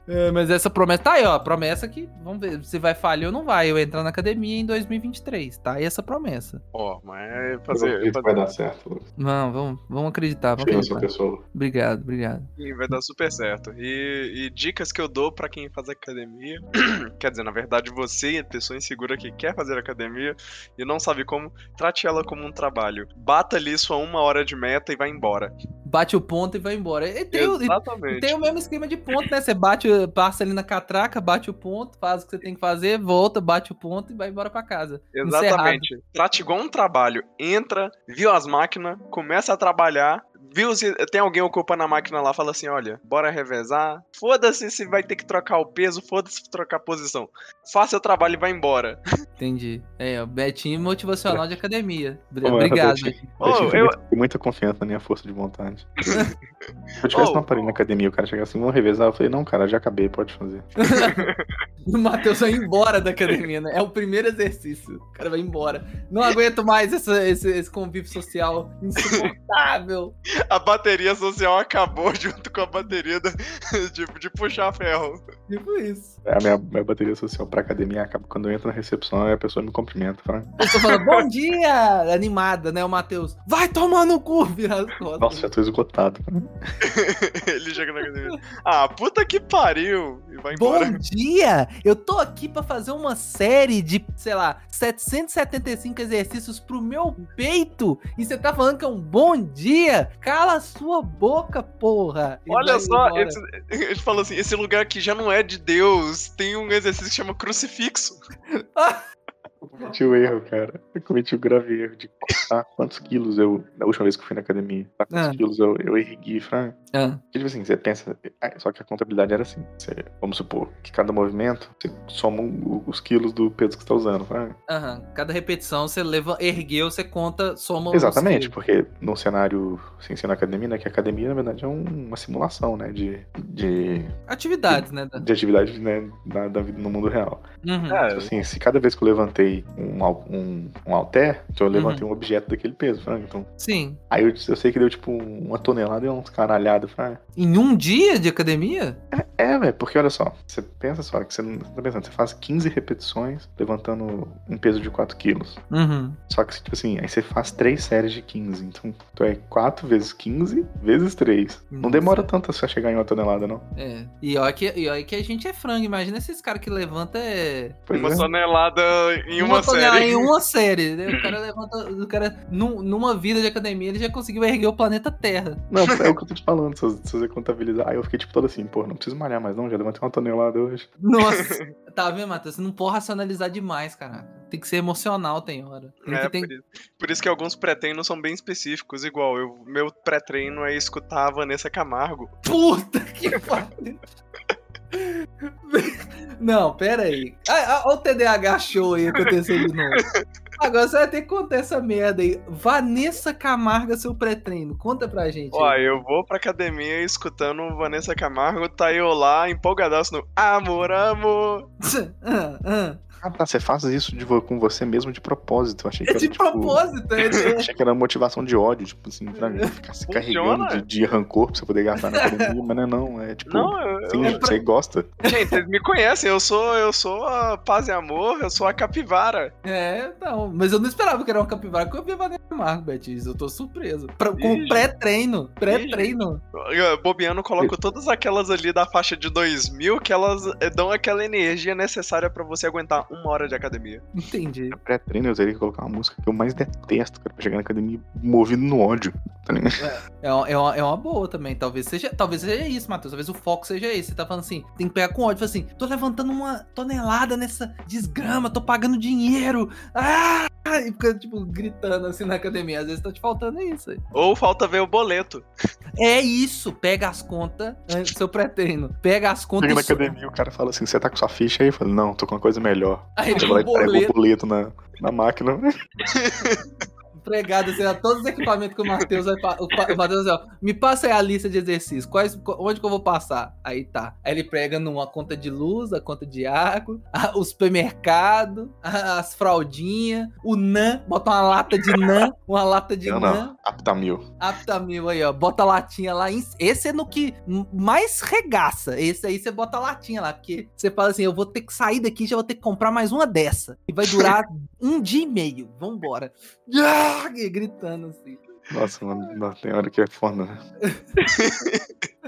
É, mas essa promessa tá aí, ó. Promessa que vamos ver se vai falhar ou não vai. Eu entrar na academia em 2023, tá? aí essa promessa. Ó, mas é Eu fazer, acredito que vai dar certo. Não, vamos, vamos acreditar. Vamos acreditar. pessoa. Obrigado, obrigado. Sim, vai dar super certo. E, e dicas que eu dou pra quem faz academia. Quer dizer, na verdade, você, pessoa insegura que quer fazer academia e não sabe como, trate ela como um trabalho. Bata ali sua uma hora de meta e vai embora. Bate o ponto e vai embora. E tem, o- Exatamente. tem o mesmo esquema de ponto, né? Você bate, passa ali na catraca, bate o ponto, faz o que você tem que fazer, volta, bate o ponto e vai embora pra casa. Exatamente. Trate igual um trabalho. Entra, viu as máquinas, começa a trabalhar. Viu se tem alguém ocupando a máquina lá, fala assim: olha, bora revezar. Foda-se se vai ter que trocar o peso, foda-se se trocar a posição. Faça o trabalho e vai embora. Entendi. É, o Betinho motivacional de academia. Obrigado. Eu, tinha- Ô, eu muita- muita confiança na minha força de vontade. Se eu tivesse Ô. uma aparelho na academia, o cara chegasse assim, vamos revezar. Eu falei, não, cara, já acabei, pode fazer. O Matheus vai embora da academia, né? É o primeiro exercício. O cara vai embora. Não aguento mais essa- esse, esse convívio social insuportável. A bateria social acabou junto com a bateria da- de, de puxar ferro. Tipo isso. A minha, minha bateria social pra academia acaba quando eu entro na recepção e a pessoa me cumprimenta. Fala, A pessoa fala, bom dia! Animada, né? O Matheus, vai tomar no cu, vira as costas. Nossa, já tô esgotado. Ele chega na academia. Ah, puta que pariu! E vai embora. Bom dia! Eu tô aqui pra fazer uma série de, sei lá, 775 exercícios pro meu peito e você tá falando que é um bom dia? Cala a sua boca, porra! E Olha só, esse, ele falou assim: esse lugar aqui já não é de Deus. Tem um exercício que chama crucifixo. Eu cometi o erro, cara. Eu cometi o grave erro de contar quantos quilos eu. Na última vez que eu fui na academia, tá, quantos Ah. quilos eu, eu ergui, Fran. Ah, Porque, tipo assim, você pensa. ah, Só que a contabilidade era assim. Você, vamos supor que cada movimento você soma os quilos do peso que você tá usando. Fran. aham. Cada repetição você leva, ergueu, você conta, soma os Exatamente, porque no cenário sem ser na academia, né? Que a academia, na verdade, é um- uma simulação, né? De, de, Atividades, né? da- de atividade né, da, da vida no mundo real. Uhum. É, Tipo assim, se cada vez que eu levantei um, um, um halter, então eu levantei Uhum. um objeto daquele peso, Fran. Então, Sim. aí eu, eu sei que deu tipo uma tonelada e uns caralhados, Fran. Em um dia de academia? É, velho, porque olha só, você pensa só, que você não tá pensando, você faz 15 repetições levantando um peso de 4 quilos. Uhum. Só que, tipo assim, aí você faz 3 séries de 15. Então, então é 4 vezes 15 vezes 3. Não Nossa. demora tanto pra chegar em uma tonelada, não. É. E olha que, e olha que a gente é frango. Imagina esses caras que levanta é. Uma é. tonelada em uma, tonelada série. Em uma série. né? O cara levanta. O cara, num- numa vida de academia, ele já conseguiu erguer o planeta Terra. Não, é o que eu tô te falando. Se, você- contabilizar. Aí eu fiquei tipo todo assim, pô, não preciso malhar mais, não. Já levantei uma tonelada hoje. Nossa. tá vendo, Matheus? Você não pode racionalizar demais, cara. Tem que ser emocional, tem hora. Tem É, que tem... por, isso, por isso que alguns pré-treinos são bem específicos. Igual, eu, meu pré-treino é escutar a Vanessa Camargo. Puta que pariu. Não, pera aí. Ah, ah, Olha o TDAH show aí acontecendo de novo. Agora você vai ter que contar essa merda aí. Vanessa Camarga, seu pré-treino. Conta pra gente. Ó, aí. eu vou pra academia escutando Vanessa Camargo, tá eu lá, empolgadaço no Amor, amor. Ah, ah. Ah, tá. Você faz isso de com você mesmo de propósito. Eu achei que É era, de tipo, propósito, é de- Achei que era motivação de ódio, tipo assim, pra ficar se Funciona. carregando de, de rancor pra você poder gastar na academia, mas não é não, é tipo, Não, eu, que você gosta. gente, vocês me conhecem, eu sou, eu sou a paz e amor, eu sou a capivara. É, não. Mas eu não esperava que era uma capivara, porque eu vi a Vanessa Camargo, Betis. Eu tô surpreso. Pra- com pré-treino. Pré-treino. Eu, Bobeano, coloco todas aquelas ali da faixa de 2000 que elas eh, dão aquela energia necessária pra você aguentar uma hora de academia. Entendi. Pré-treino eu teria que colocar uma música que eu mais detesto, cara, pra chegar na academia movido no ódio. Tá ligado? É, uma- é, uma, é uma boa também. Talvez seja, talvez seja isso, Matheus. Talvez o foco seja esse. Você tá falando assim, tem que pegar com ódio. Fala assim, tô levantando uma tonelada nessa desgrama, tô pagando dinheiro. Ah! E fica, tipo, gritando assim na academia. Às vezes tá te faltando isso aí. Ou falta ver o boleto. É isso. Pega as contas, antes do seu pré-treino. Pega as contas Chega na e academia o cara fala assim, você tá com sua ficha aí? Eu falo, não, tô com uma coisa melhor. Aí lá um e pego o boleto. boleto na, na máquina. pregado, assim, todos os equipamentos que o Matheus vai. O, o Matheus assim, ó, me passa aí a lista de exercícios. Quais, onde que eu vou passar? Aí tá. Aí ele prega numa conta de luz, a conta de água, a- o supermercado, a- as fraldinhas, o NAN, bota uma lata de NAN, uma lata de Não, NAN. não. Aptamil. Aptamil aí, ó. Bota a latinha lá. Esse é no que mais regaça. Esse aí você bota a latinha lá. Porque você fala assim: eu vou ter que sair daqui e já vou ter que comprar mais uma dessa. E vai durar um dia e meio. Vambora. Ah, e gritando assim. Nossa, mano, tem hora que é foda, né?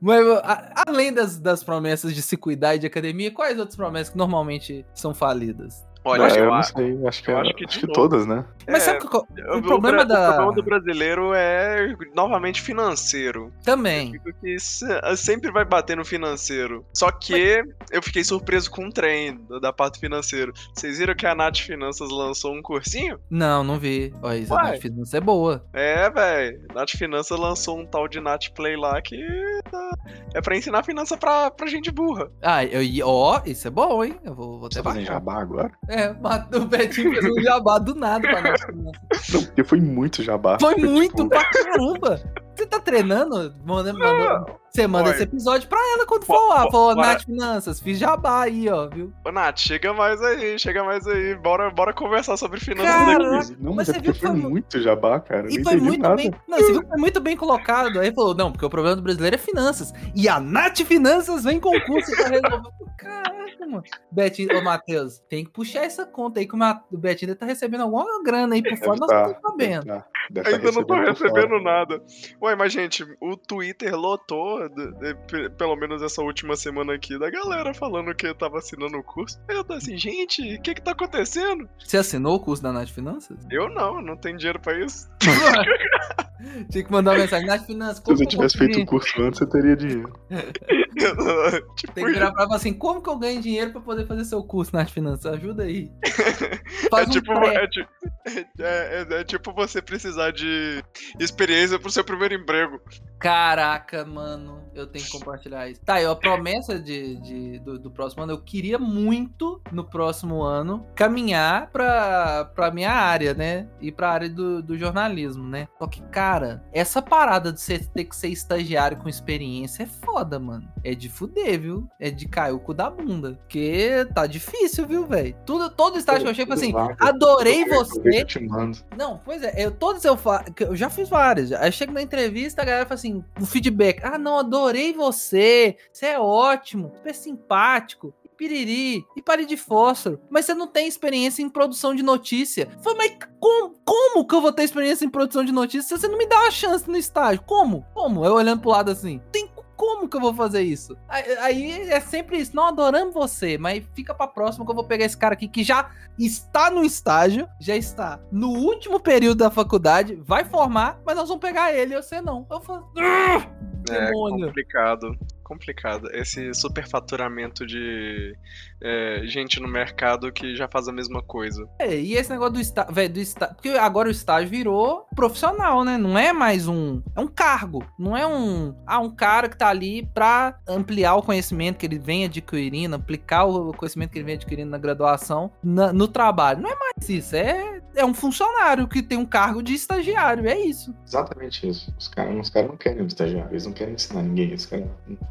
Mas a- além das, das promessas de se cuidar e de academia, quais outras promessas que normalmente são falidas? Olha, Ah, eu, eu não acho sei, acho que, eu é- acho que de acho que todas, né? Mas É, sabe qual, o, o problema bra- da. o problema do brasileiro é novamente financeiro. Também. Fico que se- sempre vai bater no financeiro. Só que eu fiquei surpreso com um trem da, parte financeira. Vocês viram que a Nath Finanças lançou um cursinho? Não, não vi. Olha, a finança é boa. É, velho. Nath Finanças lançou um tal de Nath Play lá que tá- é pra ensinar finança pra, pra gente burra. Ah, eu, e- ó, isso é bom, hein? Eu vou, vou até Você tá baixar. jabá agora? É, o Betinho fez um jabá do nada pra nós. Não, porque foi muito jabá. Foi muito tipo, pra caramba. Você tá treinando? Manda, manda- você manda Ué. esse episódio pra ela quando for lá. Falou, Nath Finanças, fiz jabá aí, ó, viu? Ô, Nath, chega mais aí, chega mais aí. Bora, bora conversar sobre finanças Cara, aqui. Não, Mas mas, é você porque viu que foi foi mu- muito jabá, cara. E foi muito nada. bem. Não, você viu que foi muito bem colocado. Aí falou, não, porque o problema do brasileiro é finanças. E a Nath Finanças vem com curso pra resolver. Caraca, mano. Betinho, ô Matheus, tem que puxar essa conta aí que o, Ma- o Betinho deve tá recebendo alguma grana aí por fora, nós tá, não estamos sabendo. deve tá- deve tá Ainda não tô recebendo nada. Ué, mas gente, o Twitter lotou, de- de- pe- pelo menos essa última semana aqui, da galera falando que tava assinando o curso. Eu tô assim, gente, o que que tá acontecendo? Você assinou o curso da Nath Finanças? Eu não, não tenho dinheiro pra isso. Tinha que mandar uma mensagem, Nath Finanças, Se como você que eu vou tivesse feito o curso antes, você teria dinheiro. tipo, Tem que virar pra ela assim, como que eu ganho dinheiro pra poder fazer seu curso Nath Finanças? Ajuda aí. é Faz um tipo, é, ti- é- é- é tipo você precisar de experiência pro seu primeiro emprego. Caraca, mano, eu tenho que compartilhar isso. Tá, eu a promessa de, de- do, do próximo ano, eu queria muito no próximo ano caminhar pra, pra minha área, né? E pra área do, do jornalismo, né? Só que, cara, essa parada de você ter que ser estagiário com experiência é foda, mano. É de fuder, viu? É de cair o cu da bunda. Porque tá difícil, viu, velho? Tudo, todo estágio que eu chego assim, adorei você. Eu te mando. Não, pois é, eu todos eu faço. Eu já fiz várias. Aí chego na entrevista, a galera fala assim: o feedback. Ah, não, adorei você. Você é ótimo, super simpático. Piriri e pare de fósforo. Mas você não tem experiência em produção de notícia. Falei, mas como, como que eu vou ter experiência em produção de notícia se você não me dá uma chance no estágio? Como? Como? Eu olhando pro lado assim. Tem como que eu vou fazer isso? Aí, é sempre isso. Não adoramos você, mas fica pra próxima que eu vou pegar esse cara aqui que já está no estágio, já está no último período da faculdade, vai formar, mas nós vamos pegar ele e você não. Eu falo, "Ah, É demônio. complicado. Complicado. Esse superfaturamento de é, gente no mercado que já faz a mesma coisa. É, e esse negócio do estágio, velho, do estágio, porque agora o estágio virou profissional, né? Não é mais um, é um cargo, não é um, ah, um cara que tá ali pra ampliar o conhecimento que ele vem adquirindo, aplicar o conhecimento que ele vem adquirindo na graduação na- no trabalho. Não é mais isso, é, é um funcionário que tem um cargo de estagiário, é isso. Exatamente isso. Os caras os caras não querem um estagiário, eles não querem ensinar ninguém, eles querem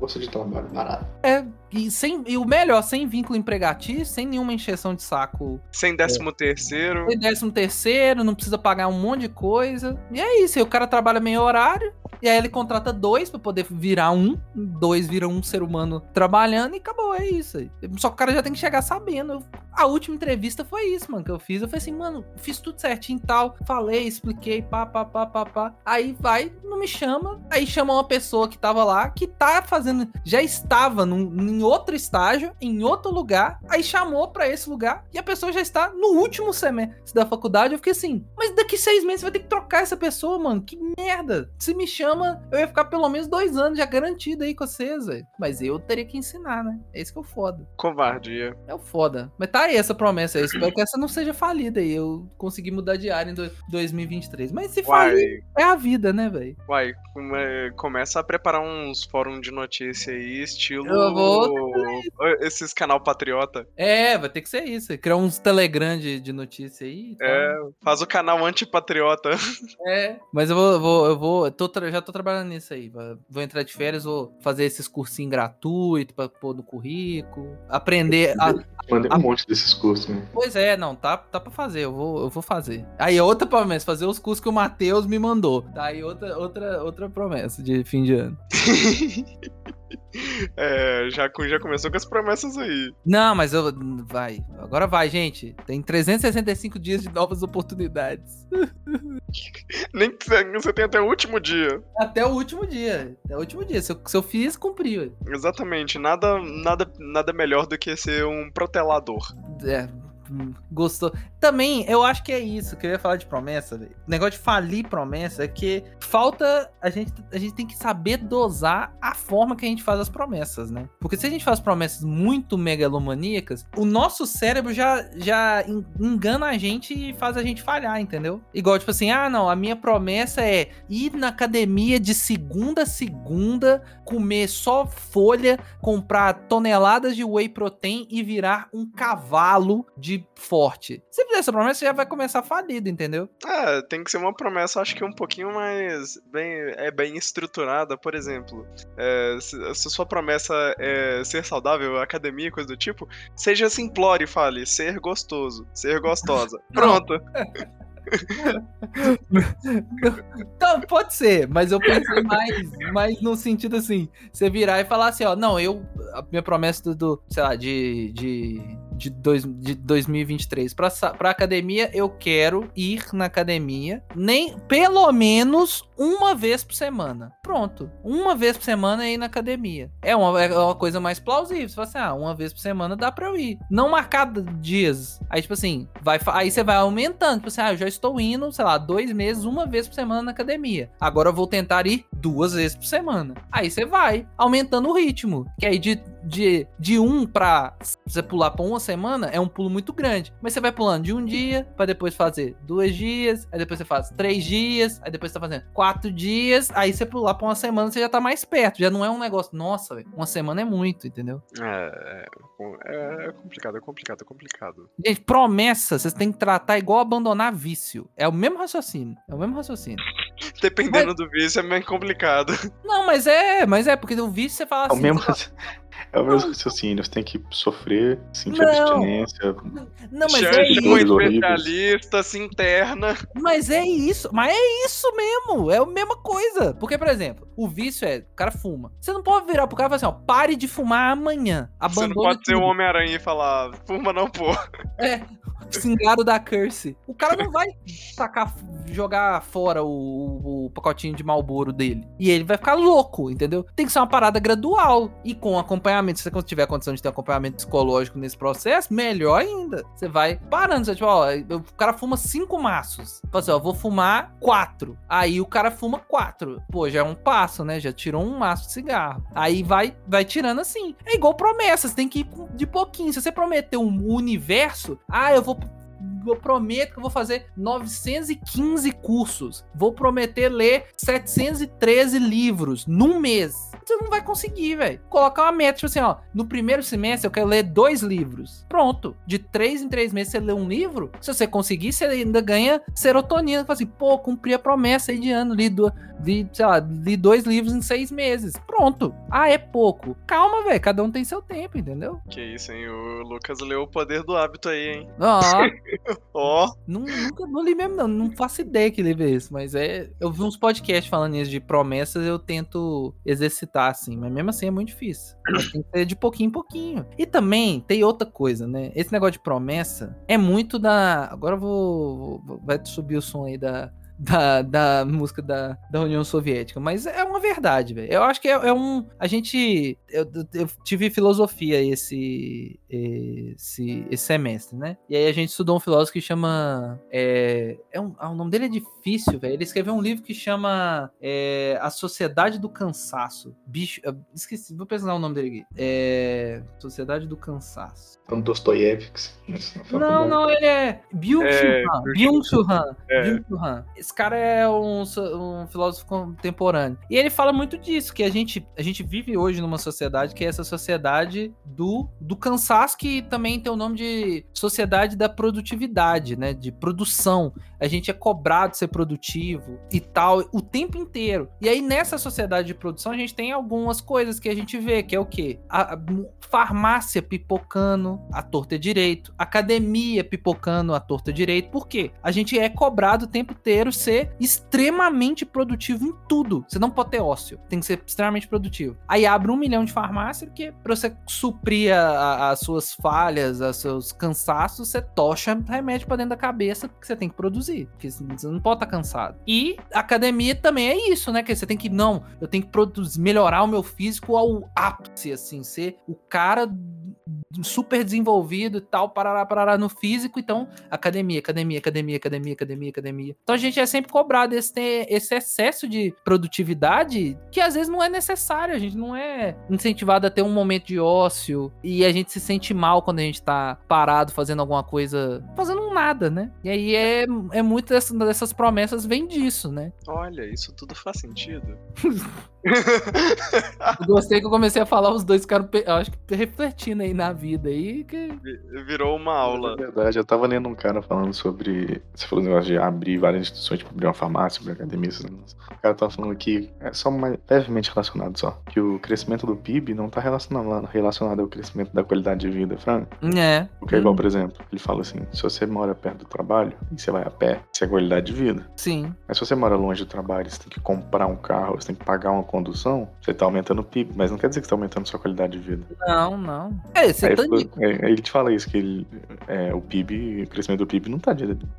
força de trabalho barato. É, e, sem, e o melhor, sem vínculo empregatício, sem nenhuma encheção de saco Sem décimo terceiro. Tem décimo terceiro, não precisa pagar um monte de coisa. E é isso, aí o cara trabalha meio horário, e aí ele contrata dois pra poder virar um. Dois vira um ser humano trabalhando e acabou, é isso aí. Só que o cara já tem que chegar sabendo. A última entrevista foi isso, mano, que eu fiz. Eu falei assim, mano, fiz tudo certinho e tal. Falei, expliquei, pá, pá, pá, pá, pá. Aí vai, não me chama. Aí chama uma pessoa que tava lá, que tá fazendo. Já estava num, em outro estágio, em outro lugar. Aí chamou pra esse lugar e a pessoa já está no último semestre da faculdade. Eu fiquei assim, mas daqui seis meses você vai ter que trocar essa pessoa, mano. Que merda. Se me chama eu ia ficar pelo menos dois anos já garantido aí com vocês, velho. Mas eu teria que ensinar, né? É isso que é o foda. Covardia. É o foda. Mas tá aí essa promessa aí. Espero que essa não seja falida aí. Eu consegui mudar de área em do- 2023. Mas se falir, é a vida, né, velho? uai, come- começa a preparar uns fóruns de notícia aí, estilo. Eu vou Esses canal patriota. É, vai ter que ser isso. Criar uns Telegram de, de notícia aí. É, faz o canal antipatriota. É, mas eu vou, eu vou, eu vou tô já tô trabalhando nisso aí. Vou entrar de férias, vou fazer esses cursinhos gratuitos pra pôr no currículo, aprender. a- Mandei a- um monte desses cursos, né? pois é, não, tá, tá pra fazer, eu vou, eu vou fazer. Aí outra promessa, fazer os cursos que o Matheus me mandou. Tá aí outra, outra, outra promessa de fim de ano. É, já, já começou com as promessas aí. Não, mas eu. Vai. Agora vai, gente. Tem 365 dias de novas oportunidades. Nem que você tem até o último dia. Até o último dia. Até o último dia. Se eu, se eu fiz, cumpri. ué. Exatamente. Nada, nada, nada melhor do que ser um protelador. É, gostou. Também, eu acho que é isso que eu ia falar de promessa, velho. O negócio de falir promessa é que falta. A gente, a gente tem que saber dosar a forma que a gente faz as promessas, né? Porque se a gente faz promessas muito megalomaníacas, o nosso cérebro já, já en- engana a gente e faz a gente falhar, entendeu? Igual, tipo assim, ah, não, a minha promessa é ir na academia de segunda a segunda, comer só folha, comprar toneladas de whey protein e virar um cavalo de forte. Se fizer essa promessa, já vai começar falido, entendeu? É, tem que ser uma promessa, acho que um pouquinho mais bem, é bem estruturada. Por exemplo, é, se, se sua promessa é ser saudável, academia, coisa do tipo, seja simplório e fale ser gostoso, ser gostosa. Pronto. Então, pode ser, mas eu pensei mais, mais no sentido assim, você virar e falar assim, ó, não, eu, a minha promessa do, do, sei lá, de, de, de, dois, de 2023 pra, sa- pra academia, eu quero ir na academia, nem, pelo menos uma vez por semana. Pronto, uma vez por semana é ir na academia. É uma, é uma coisa mais plausível, você fala assim, ah, uma vez por semana dá pra eu ir. Não marcar dias. Aí, tipo assim, vai, aí você vai aumentando, tipo assim, ah, eu já indo, sei lá, dois meses, uma vez por semana na academia. Agora eu vou tentar ir duas vezes por semana. Aí você vai aumentando o ritmo. Que aí de, de, de um pra você pular pra uma semana é um pulo muito grande. Mas você vai pulando de um dia, pra depois fazer dois dias, aí depois você faz três dias, aí depois você tá fazendo quatro dias, aí você pular pra uma semana, você já tá mais perto. Já não é um negócio, nossa, velho, uma semana é muito, entendeu? É, é, é complicado, é complicado, é complicado. Gente, promessa, vocês têm que tratar igual abandonar vício. É o mesmo raciocínio. É o mesmo raciocínio. Dependendo do vício é meio complicado. Não, mas é, mas é, porque o vício você fala É o assim. mesmo, você fala, é o mesmo raciocínio. Você tem que sofrer, sentir Não. abstinência. não, mas é isso. Especialista, se interna. Mas é isso. Mas é isso mesmo. É a mesma coisa. Porque, por exemplo, o vício é, o cara fuma. Você não pode virar pro cara e falar assim, ó, pare de fumar amanhã. Você não Abandone pode ser o tudo. Homem-Aranha e falar, fuma não, pô. É, cingado da Curse. O cara não vai tacar, jogar fora o, o- o pacotinho de Malboro dele. E ele vai ficar louco, entendeu? Tem que ser uma parada gradual. E com acompanhamento, se você tiver condição de ter acompanhamento psicológico nesse processo, melhor ainda. Você vai parando. Você, tipo, ó, o cara fuma cinco maços. Fala assim, ó, vou fumar quatro. Aí o cara fuma quatro. Pô, já é um passo, né? Já tirou um maço de cigarro. Aí vai, vai tirando assim. É igual promessas, tem que ir de pouquinho. Se você prometer um universo, ah, eu vou eu prometo que eu vou fazer 915 cursos. Vou prometer ler 713 livros num mês. Você não vai conseguir, velho. Colocar uma meta, tipo assim, ó. No primeiro semestre eu quero ler dois livros. Pronto. De três em três meses você lê um livro. Se você conseguir, você ainda ganha serotonina. Fala assim, pô, cumpri a promessa aí de ano. Li, do, li, sei lá, li dois livros em seis meses. Pronto. Ah, é pouco. Calma, velho. Cada um tem seu tempo, entendeu? Que isso, hein? O Lucas leu o poder do hábito aí, hein? Ó. Ó, Não, nunca não li mesmo, não. Não faço ideia que livro é esse, mas é. Eu vi uns podcasts falando isso de promessas, eu tento exercitar, assim, mas mesmo assim é muito difícil. Tem que ser de pouquinho em pouquinho. E também tem outra coisa, né? Esse negócio de promessa é muito da. Agora eu vou- Vai subir o som aí da. Da, da música da, da União Soviética. Mas é uma verdade, velho. Eu acho que é, é um. A gente. Eu, eu tive filosofia esse, esse, esse semestre, né? E aí a gente estudou um filósofo que chama. É, é um, ah, o nome dele é difícil, velho. Ele escreveu um livro que chama é, A Sociedade do Cansaço. Bicho. Esqueci, vou pesquisar o nome dele aqui. É, Sociedade do Cansaço. É um Dostoiévski. Não, não, ele é Byung-Chul Han. Byung-Chul Han. Esse cara é um, um, filósofo contemporâneo. E ele fala muito disso, que a gente, a gente vive hoje numa sociedade que é essa sociedade do, do cansaço, que também tem o nome de sociedade da produtividade, né? De produção. A gente é cobrado ser produtivo e tal o tempo inteiro. E aí, nessa sociedade de produção, a gente tem algumas coisas que a gente vê, que é o quê? A, a farmácia pipocando a torta direito, academia pipocando a torta direito. Por quê? A gente é cobrado o tempo inteiro ser extremamente produtivo em tudo. Você não pode ter ócio, tem que ser extremamente produtivo. Aí abre um milhão de farmácias que para você suprir as suas falhas, os seus cansaços, você tocha remédio para dentro da cabeça que você tem que produzir, porque você não pode estar tá cansado. E academia também é isso, né? Que você tem que não, eu tenho que produzir, melhorar o meu físico ao ápice, assim, ser o cara super desenvolvido e tal, parará, parará no físico, então academia, academia, academia, academia, academia, academia. Então a gente é sempre cobrado esse, esse excesso de produtividade que às vezes não é necessário, a gente não é incentivado a ter um momento de ócio e a gente se sente mal quando a gente tá parado fazendo alguma coisa, fazendo nada, né? E aí é, é muito dessas, dessas promessas vem disso, né? Olha, isso tudo faz sentido. gostei que eu comecei a falar, os dois ficaram, acho que refletindo aí na vida aí. Que... Virou uma aula. É verdade, eu tava lendo um cara falando sobre. Você falou negócio de abrir várias instituições, tipo abrir uma farmácia, abrir academia. O cara tava falando que é só mais, levemente relacionado só. Que o crescimento do PIB não tá relacionado, relacionado ao crescimento da qualidade de vida, Frank. É. Porque é igual, por exemplo, ele fala assim: se você mora perto do trabalho e você vai a pé, isso é qualidade de vida. Sim. Mas se você mora longe do trabalho, você tem que comprar um carro, você tem que pagar uma condução, você tá aumentando o PIB, mas não quer dizer que você tá aumentando sua qualidade de vida. Não, não. É, você aí, tá... aí ele te fala isso, que ele, é, o PIB, o crescimento do PIB não tá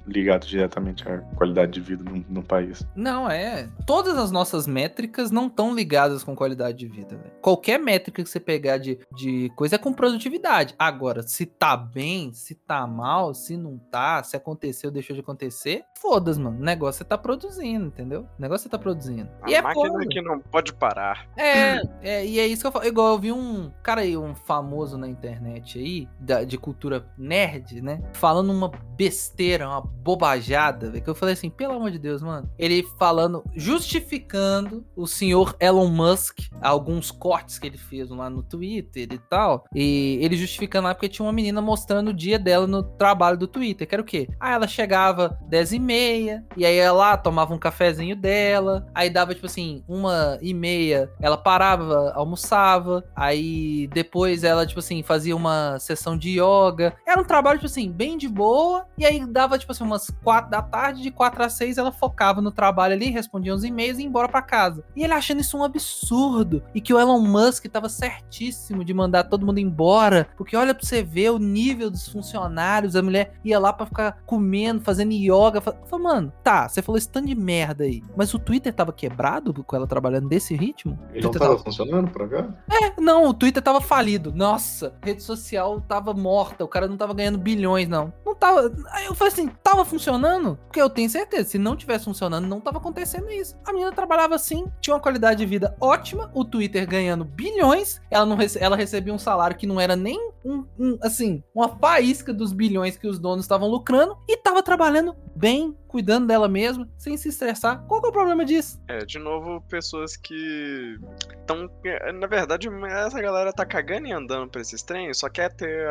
ligado diretamente à qualidade de vida no, no país. Não, é. Todas as nossas métricas não estão ligadas com qualidade de vida, véio. Qualquer métrica que você pegar de, de coisa é com produtividade. Agora, se tá bem, se tá mal, se não tá, se aconteceu, deixou de acontecer, foda-se, mano. O negócio você tá produzindo, entendeu? O negócio você tá produzindo. A e é máquina foda. que não pode parar. É, é, e é isso que eu falo. Igual eu vi um cara aí, um famoso na internet aí, da, de cultura nerd, né? Falando uma besteira, uma bobajada, que eu falei assim, pelo amor de Deus, mano. Ele falando, justificando o senhor Elon Musk, alguns cortes que ele fez lá no Twitter e tal. E ele justificando lá porque tinha uma menina mostrando o dia dela no trabalho do Twitter, que era o quê? Ah, ela chegava 10 e meia, e aí ela tomava um cafezinho dela, aí dava, tipo assim, uma e meia, ela parava, almoçava, aí depois ela, tipo assim, fazia uma sessão de yoga. Era um trabalho, tipo assim, bem de boa, e aí dava, tipo assim, umas quatro da tarde, de quatro a seis, ela focava no trabalho ali, respondia uns e-mails e ia embora pra casa. E ele achando isso um absurdo, e que o Elon Musk tava certíssimo de mandar todo mundo embora, porque olha pra você ver o nível dos funcionários, a mulher ia lá pra ficar comendo, fazendo yoga. Falei, mano, tá, você falou esse tanto de merda aí, mas o Twitter tava quebrado com ela trabalhando desse ritmo? Ele não tava, tava funcionando por cá? É, não, o Twitter tava falido. Nossa, rede social tava morta, o cara não tava ganhando bilhões, não. Não tava. Aí eu falei assim, tava funcionando? Porque eu tenho certeza, se não tivesse funcionando, não tava acontecendo isso. A menina trabalhava assim, tinha uma qualidade de vida ótima, o Twitter ganhando bilhões, ela não rece ela recebia um salário que não era nem um, um assim, uma faísca dos bilhões que os donos estavam lucrando e tava trabalhando bem, cuidando dela mesma, sem se estressar. Qual que é o problema disso? É, de novo, pessoas que estão. Na verdade, essa galera tá cagando e andando pra esses trens, só quer ter,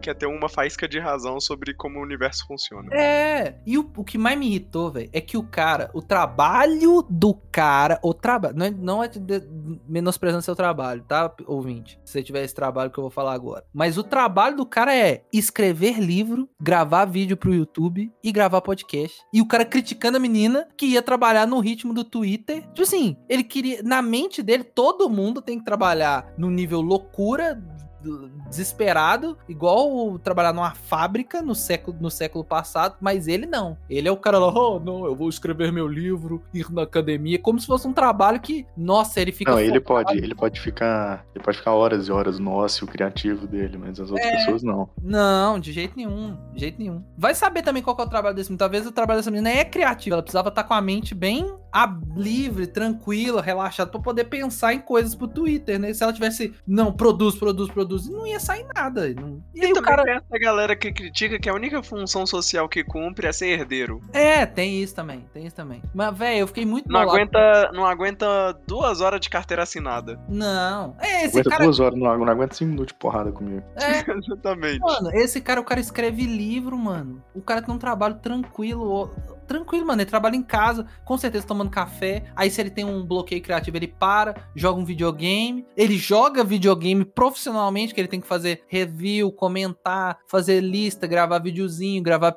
quer ter uma faísca de razão sobre como o universo funciona. É, e o, o que mais me irritou, velho, é que o cara, o trabalho do cara, o trabalho, não é, não é de, menosprezando seu trabalho, tá, ouvinte? Se você tiver esse trabalho que eu vou falar agora. Mas o trabalho do cara é escrever livro, gravar vídeo pro YouTube e gravar podcast E o cara criticando a menina que ia trabalhar no ritmo do Twitter. Tipo assim, ele queria. Na mente dele, todo mundo tem que trabalhar no nível loucura desesperado, igual trabalhar numa fábrica no século, no século passado, mas ele não. Ele é o cara lá, oh, não, eu vou escrever meu livro, ir na academia, como se fosse um trabalho que, nossa, ele fica. Não, ele pode, ele pode ficar. Ele pode ficar horas e horas no ócio criativo dele, mas as outras É. pessoas não. Não, de jeito nenhum, de jeito nenhum. Vai saber também qual que é o trabalho desse menino. Talvez o trabalho dessa menina é criativo, ela precisava estar com a mente bem livre, tranquila, relaxada, pra poder pensar em coisas pro Twitter, né? Se ela tivesse, não, produz, produz, produz, não ia sair nada. não- E aí E o cara. tem essa galera que critica que a única função social que cumpre é ser herdeiro. É, tem isso também, tem isso também. Mas, velho, eu fiquei muito Não aguenta, não aguenta duas horas de carteira assinada. Não. É, esse aguenta cara. duas horas, não, não aguenta cinco minutos de porrada comigo. É, Exatamente. Mano, esse cara, o cara escreve livro, mano. O cara tem um trabalho tranquilo. Tranquilo, mano. Ele trabalha em casa, com certeza tomando café. Aí, se ele tem um bloqueio criativo, ele para, joga um videogame. Ele joga videogame profissionalmente, que ele tem que fazer review, comentar, fazer lista, gravar videozinho, gravar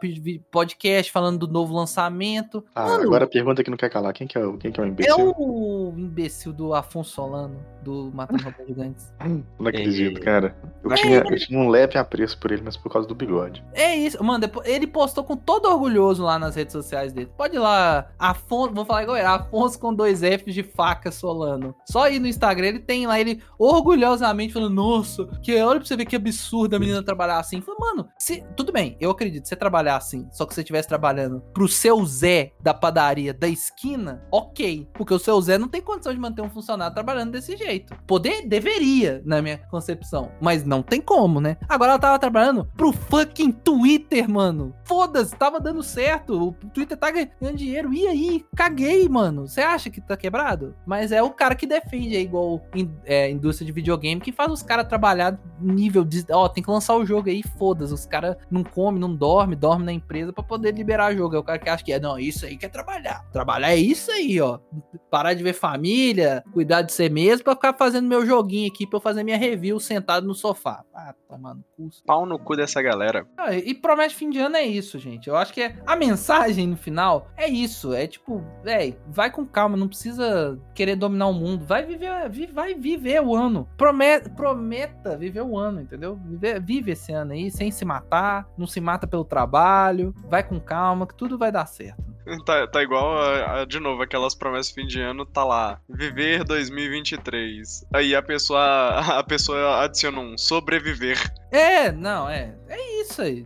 podcast falando do novo lançamento. Ah, Mano, agora a pergunta que não quer calar: quem que é o, quem que é o é imbecil? o imbecil do Afonso Solano, do Matando Robôs Gigantes. Não acredito, É. cara. Eu, É. tinha, eu tinha um leve apreço por ele, mas por causa do bigode. É isso, mano. depois- ele postou com todo orgulhoso lá nas redes sociais dele. Pode ir lá, Afonso, vou falar igual ele, Afonso com dois Fs de faca Solano. Só aí no Instagram ele tem lá, ele orgulhosamente falando, nossa, que olha pra você ver que absurdo a menina trabalhar assim. Falei, mano, se, tudo bem, eu acredito, você trabalhar assim, só que você estivesse trabalhando pro seu Zé da padaria da esquina, ok. Porque o seu Zé não tem condição de manter um funcionário trabalhando desse jeito. Poder, deveria, na minha concepção. Mas não tem como, né? Agora ela tava trabalhando pro fucking Twitter, mano. Foda-se, tava dando certo. O Twitter tá ganhando dinheiro. E aí? Caguei, mano. Você acha que tá quebrado? Mas é o cara que defende aí, igual é, indústria de videogame, que faz os caras trabalhar nível de. Ó, tem que lançar o jogo aí, foda-se. Os caras não comem, não dormem, dormem na empresa pra poder liberar o jogo. É o cara que acha que é, não, isso aí que é trabalhar. Trabalhar é isso aí, ó. Parar de ver família, cuidar de você mesmo pra ficar fazendo meu joguinho aqui pra eu fazer minha review sentado no sofá. Ah, tomando curso. Pau no cu dessa galera. Ah, e promete fim de ano é isso, gente. Eu acho que é, a mensagem no final é isso. É tipo, véi, vai com calma, não precisa querer dominar o mundo. Vai viver, vi- vai viver o ano. Prometa, prometa viver o ano, entendeu? Vive, vive esse ano aí sem se matar, não se mata pelo trabalho. Vai com calma, que tudo vai dar certo. Tá, tá igual, a- a- de novo, aquelas promessas fim de ano, tá lá. Viver 2023. Aí a pessoa, a pessoa adiciona um sobreviver. É, não, é. É isso aí.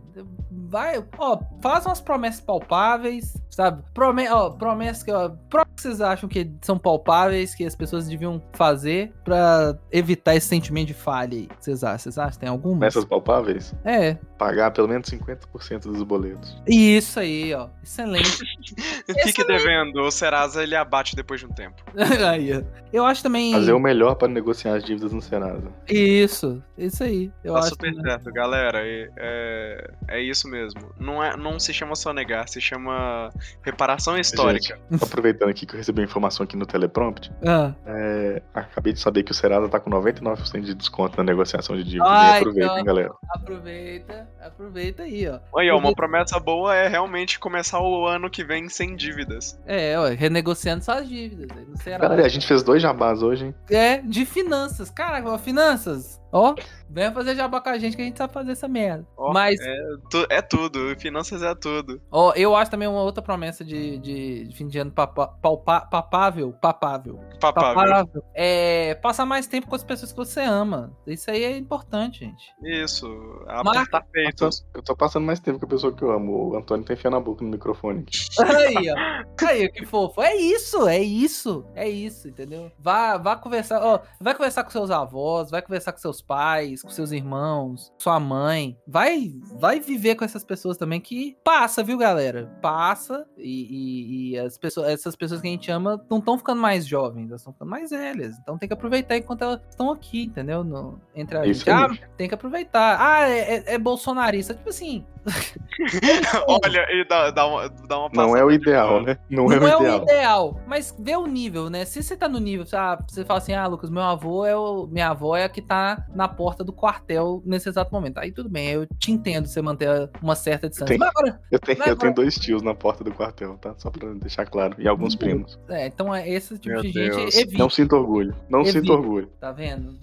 Vai, ó, faz umas promessas palpáveis, sabe? Prome ó, promessas que, ó, promessas que vocês acham que são palpáveis, que as pessoas deviam fazer pra evitar esse sentimento de falha aí. Vocês acham? Vocês acham? Tem alguma? Nessas palpáveis, É. pagar pelo menos 50% dos boletos. Isso aí, ó. Excelente. Fique devendo, o Serasa ele abate depois de um tempo. aí, ó. Eu acho também. Fazer o melhor para negociar as dívidas no Serasa. Isso, isso aí. Eu tá acho super também. certo, galera. É, é, é isso mesmo. Não, é, não se chama sonegar, se chama reparação histórica. Gente, aproveitando aqui que eu recebi a informação aqui no teleprompt, Ah. é, acabei de saber que o Serasa tá com 99% de desconto na negociação de dívidas. Ai, e aproveitem, então. galera. Aproveita, aproveita aí, ó. Aí, ó, uma promessa boa é realmente começar o ano que vem sem dívidas. É, ó, renegociando suas dívidas. Aí não será. Galera, a gente fez dois jabás hoje, hein? É, de finanças. Caraca, ó, finanças. Ó, vem fazer jabá com a gente que a gente sabe fazer essa merda. Ó, Mas, É, tu- é tudo, finanças é tudo. ó, eu acho também uma outra promessa de, de, de fim de ano papa, palpa- papável, papável, Papá, viu? papável, é passar mais tempo com as pessoas que você ama. Isso aí é importante, gente. Isso, apertar Eu tô, peitos. eu tô passando mais tempo com a pessoa que eu amo. O Antônio tá enfiando a boca no microfone. Aí, ó. Aí, que fofo. É isso, é isso, é isso, entendeu? Vá, vá conversar, ó, vai conversar com seus avós, vai conversar com seus pais, com seus irmãos, sua mãe. Vai, vai viver com essas pessoas também que passa, viu, galera? Passa e, e- e as pessoas, essas pessoas que a gente ama não estão ficando mais jovens, elas estão ficando mais velhas. Então tem que aproveitar enquanto elas estão aqui, entendeu? No- entre a Isso gente. Ah, tem que aproveitar. Ah, é, é- é bolsonarista. Tipo assim, Olha, e dá, dá uma, dá uma Não é o ideal, né? Não, Não é o é o ideal. ideal, mas vê o nível, né? Se você tá no nível, ah, você fala assim, ah, Lucas, meu avô é o. Minha avó é a que tá na porta do quartel nesse exato momento. Aí tudo bem, eu te entendo você manter uma certa distância. Tem- Mas agora, Eu tenho, eu tenho dois tios na porta do quartel, tá? Só pra deixar claro. E alguns Uhum. primos. é, então é esse tipo Meu de Deus. gente evite. Não sinto orgulho. Não Evite. sinto orgulho. Tá vendo?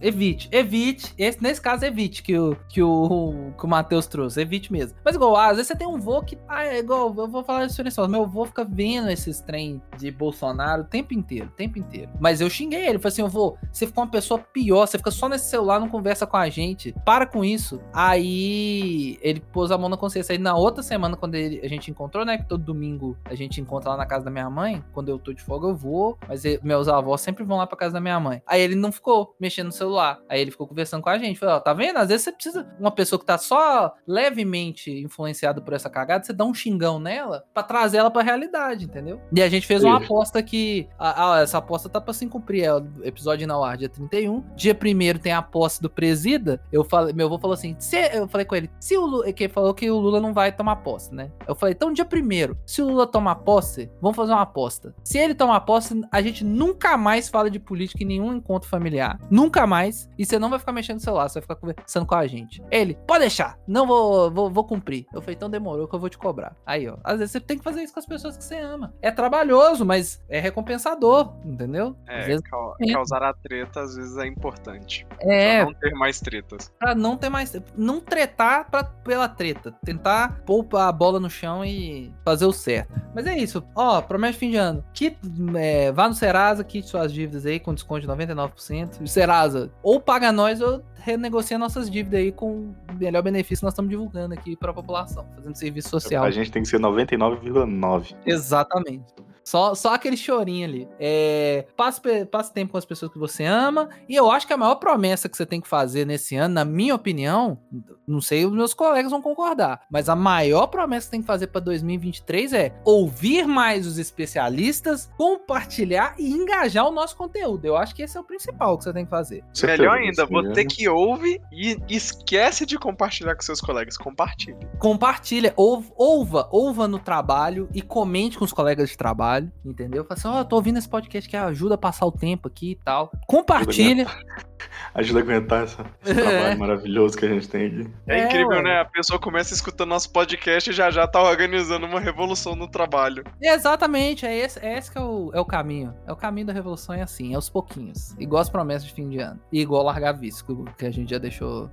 Evite, evite. Esse, nesse caso, evite que o, que o, que o Matheus trouxe. Evite mesmo. Mas igual, às vezes você tem um vô que. Ah, é igual, eu vou falar isso só. Meu vô fica vendo esses trem de Bolsonaro o tempo inteiro, o tempo inteiro. Mas eu xinguei ele. Falei assim, vô, você ficou uma pessoa pior, você fica só nesse celular, não conversa com a gente. Para com isso. Aí ele pôs a mão na consciência. Aí na outra semana, quando ele- a gente encontrou, né? Que todo domingo a gente encontra lá na casa da minha mãe. Quando eu tô de folga, eu vou. Mas e- meus avós sempre vão lá pra casa da minha mãe. Aí ele não ficou mexendo no celular. Aí ele ficou conversando com a gente. Falei, ó, tá vendo? Às vezes você precisa. Uma pessoa que tá só levemente influenciada por essa cagada, você dá um xingão nela pra trazer ela pra realidade, entendeu? E a gente fez uma Isso. aposta que. ah, ah, essa aposta tá pra se cumprir. É o episódio na ar, dia 31. Dia 1 tem a posse do presida. Eu falei, meu avô falou assim: se, eu falei com ele, se o Lula. Que ele falou que o Lula não vai tomar posse, né? Eu falei, então dia 1 se o Lula tomar posse, vamos fazer uma aposta. Se ele tomar posse, a gente nunca mais fala de política em nenhum encontro familiar. Nunca mais. E você não vai ficar mexendo no celular, você vai ficar conversando com a gente. Ele, pode deixar, não vou, vou, vou cumprir. Eu falei, então demorou que eu vou te cobrar. Aí, ó. Às vezes você tem que fazer isso com as pessoas que você ama. É trabalhoso, mas é recompensador, entendeu? Às É, vezes cau- é. causar a treta às vezes é importante. é, Pra não ter mais tretas. pra não ter mais. Não tretar pra, pela treta. Tentar pôr a bola no chão e fazer o certo. Mas é isso. Ó, promete fim de ano. Quit, é, vá no Serasa, quite suas dívidas aí com desconto de 99%. E Serasa, ou paga nós ou renegocia nossas dívidas aí com o melhor benefício que nós estamos divulgando aqui pra população. Fazendo serviço social. A gente tem que ser 99,9. Exatamente. Só, só aquele chorinho ali. É, passe, passe tempo com as pessoas que você ama. E eu acho que a maior promessa que você tem que fazer nesse ano, na minha opinião, não sei, os meus colegas vão concordar, mas a maior promessa que tem que fazer para 2023 é ouvir mais os especialistas, compartilhar e engajar o nosso conteúdo. Eu acho que esse é o principal que você tem que fazer. Melhor ainda, né? você que ouve e esquece de compartilhar com seus colegas. Compartilhe. Compartilha, ouv- ouva, ouva no trabalho e comente com os colegas de trabalho, entendeu? Fala assim, ó, eu tô ouvindo esse podcast que ajuda a passar o tempo aqui e tal. Compartilha. Ajuda a aguentar essa- esse É. trabalho maravilhoso que a gente tem aqui. É, É, incrível, ué. né? A pessoa começa escutando nosso podcast e já já tá organizando uma revolução no trabalho. Exatamente, é esse, é esse que é o, é o caminho. É o caminho da revolução, é assim, é aos pouquinhos. Igual as promessas de fim de ano. E igual largar visco, que a gente já deixou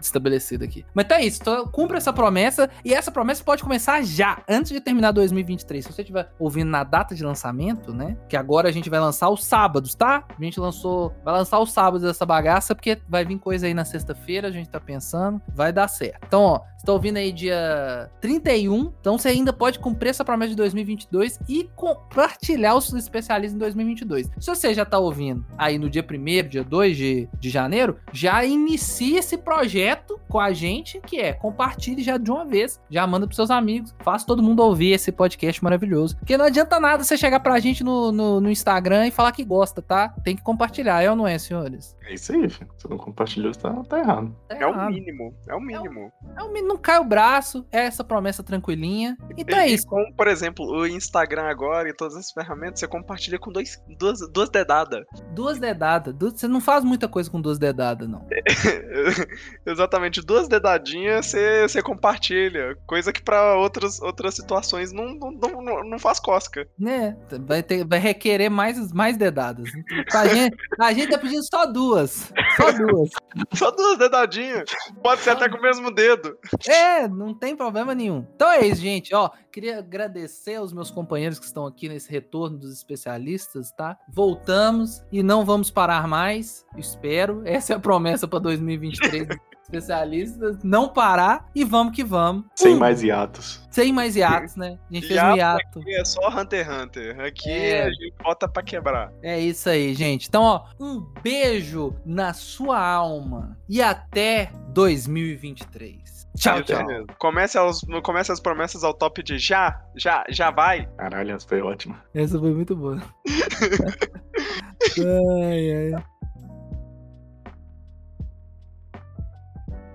estabelecido aqui. Mas é isso, então cumpra essa promessa, e essa promessa pode começar já, antes de terminar 2023. Se você estiver ouvindo na data de lançamento, né, que agora a gente vai lançar os sábados, tá? A gente lançou, vai lançar os sábados essa bagaça, porque vai vir coisa aí na sexta-feira, a gente tá pensando, vai dar certo. Então, ó, você tá ouvindo aí dia 31, então você ainda pode cumprir essa promessa de 2022 e compartilhar os especialistas em 2022. Se você já tá ouvindo aí no dia 1 dia 2 de, de janeiro, já inicia esse projeto com a gente, que é compartilhe já de uma vez, já manda pros seus amigos, faça todo mundo ouvir esse podcast maravilhoso. Porque não adianta nada você chegar pra gente no, no, no Instagram e falar que gosta, tá? Tem que compartilhar, é ou não é, senhores? É isso aí, filho. Se não compartilhou, você tá, tá errado. Tá É o errado. mínimo. É o mínimo. É um menino não cai o braço, é essa promessa tranquilinha. Então é E- e isso. Com, por exemplo, o Instagram agora e todas as ferramentas, você compartilha com dois, duas, duas dedadas. Duas dedadas. Du- Você não faz muita coisa com duas dedadas, não. Exatamente, duas dedadinhas você, você compartilha. Coisa que pra outras, outras situações não, não, não, não faz cosca. Né? Vai, ter, vai requerer mais, mais dedadas. A gente, a gente tá pedindo só duas. Só duas. Só duas dedadinhas. Pode ser até com o mesmo dedo. É, não tem problema nenhum. Então é isso, gente. Ó, queria agradecer aos meus companheiros que estão aqui nesse retorno dos especialistas, tá? Voltamos e não vamos parar mais. Espero. Essa é a promessa para 2023 dos especialistas. Não parar e vamos que vamos. Sem Uh, mais hiatos. Sem mais hiatos, né? A gente fez um Hiato. Aqui é só Hunter x Hunter. Aqui É. a gente bota pra quebrar. É isso aí, gente. Então, ó, um beijo na sua alma e até 2023. Tchau, tchau. Comece, aos, comece as promessas ao top de já, já, já vai. Caralho, essa foi ótima. Essa foi muito boa. ai, ai.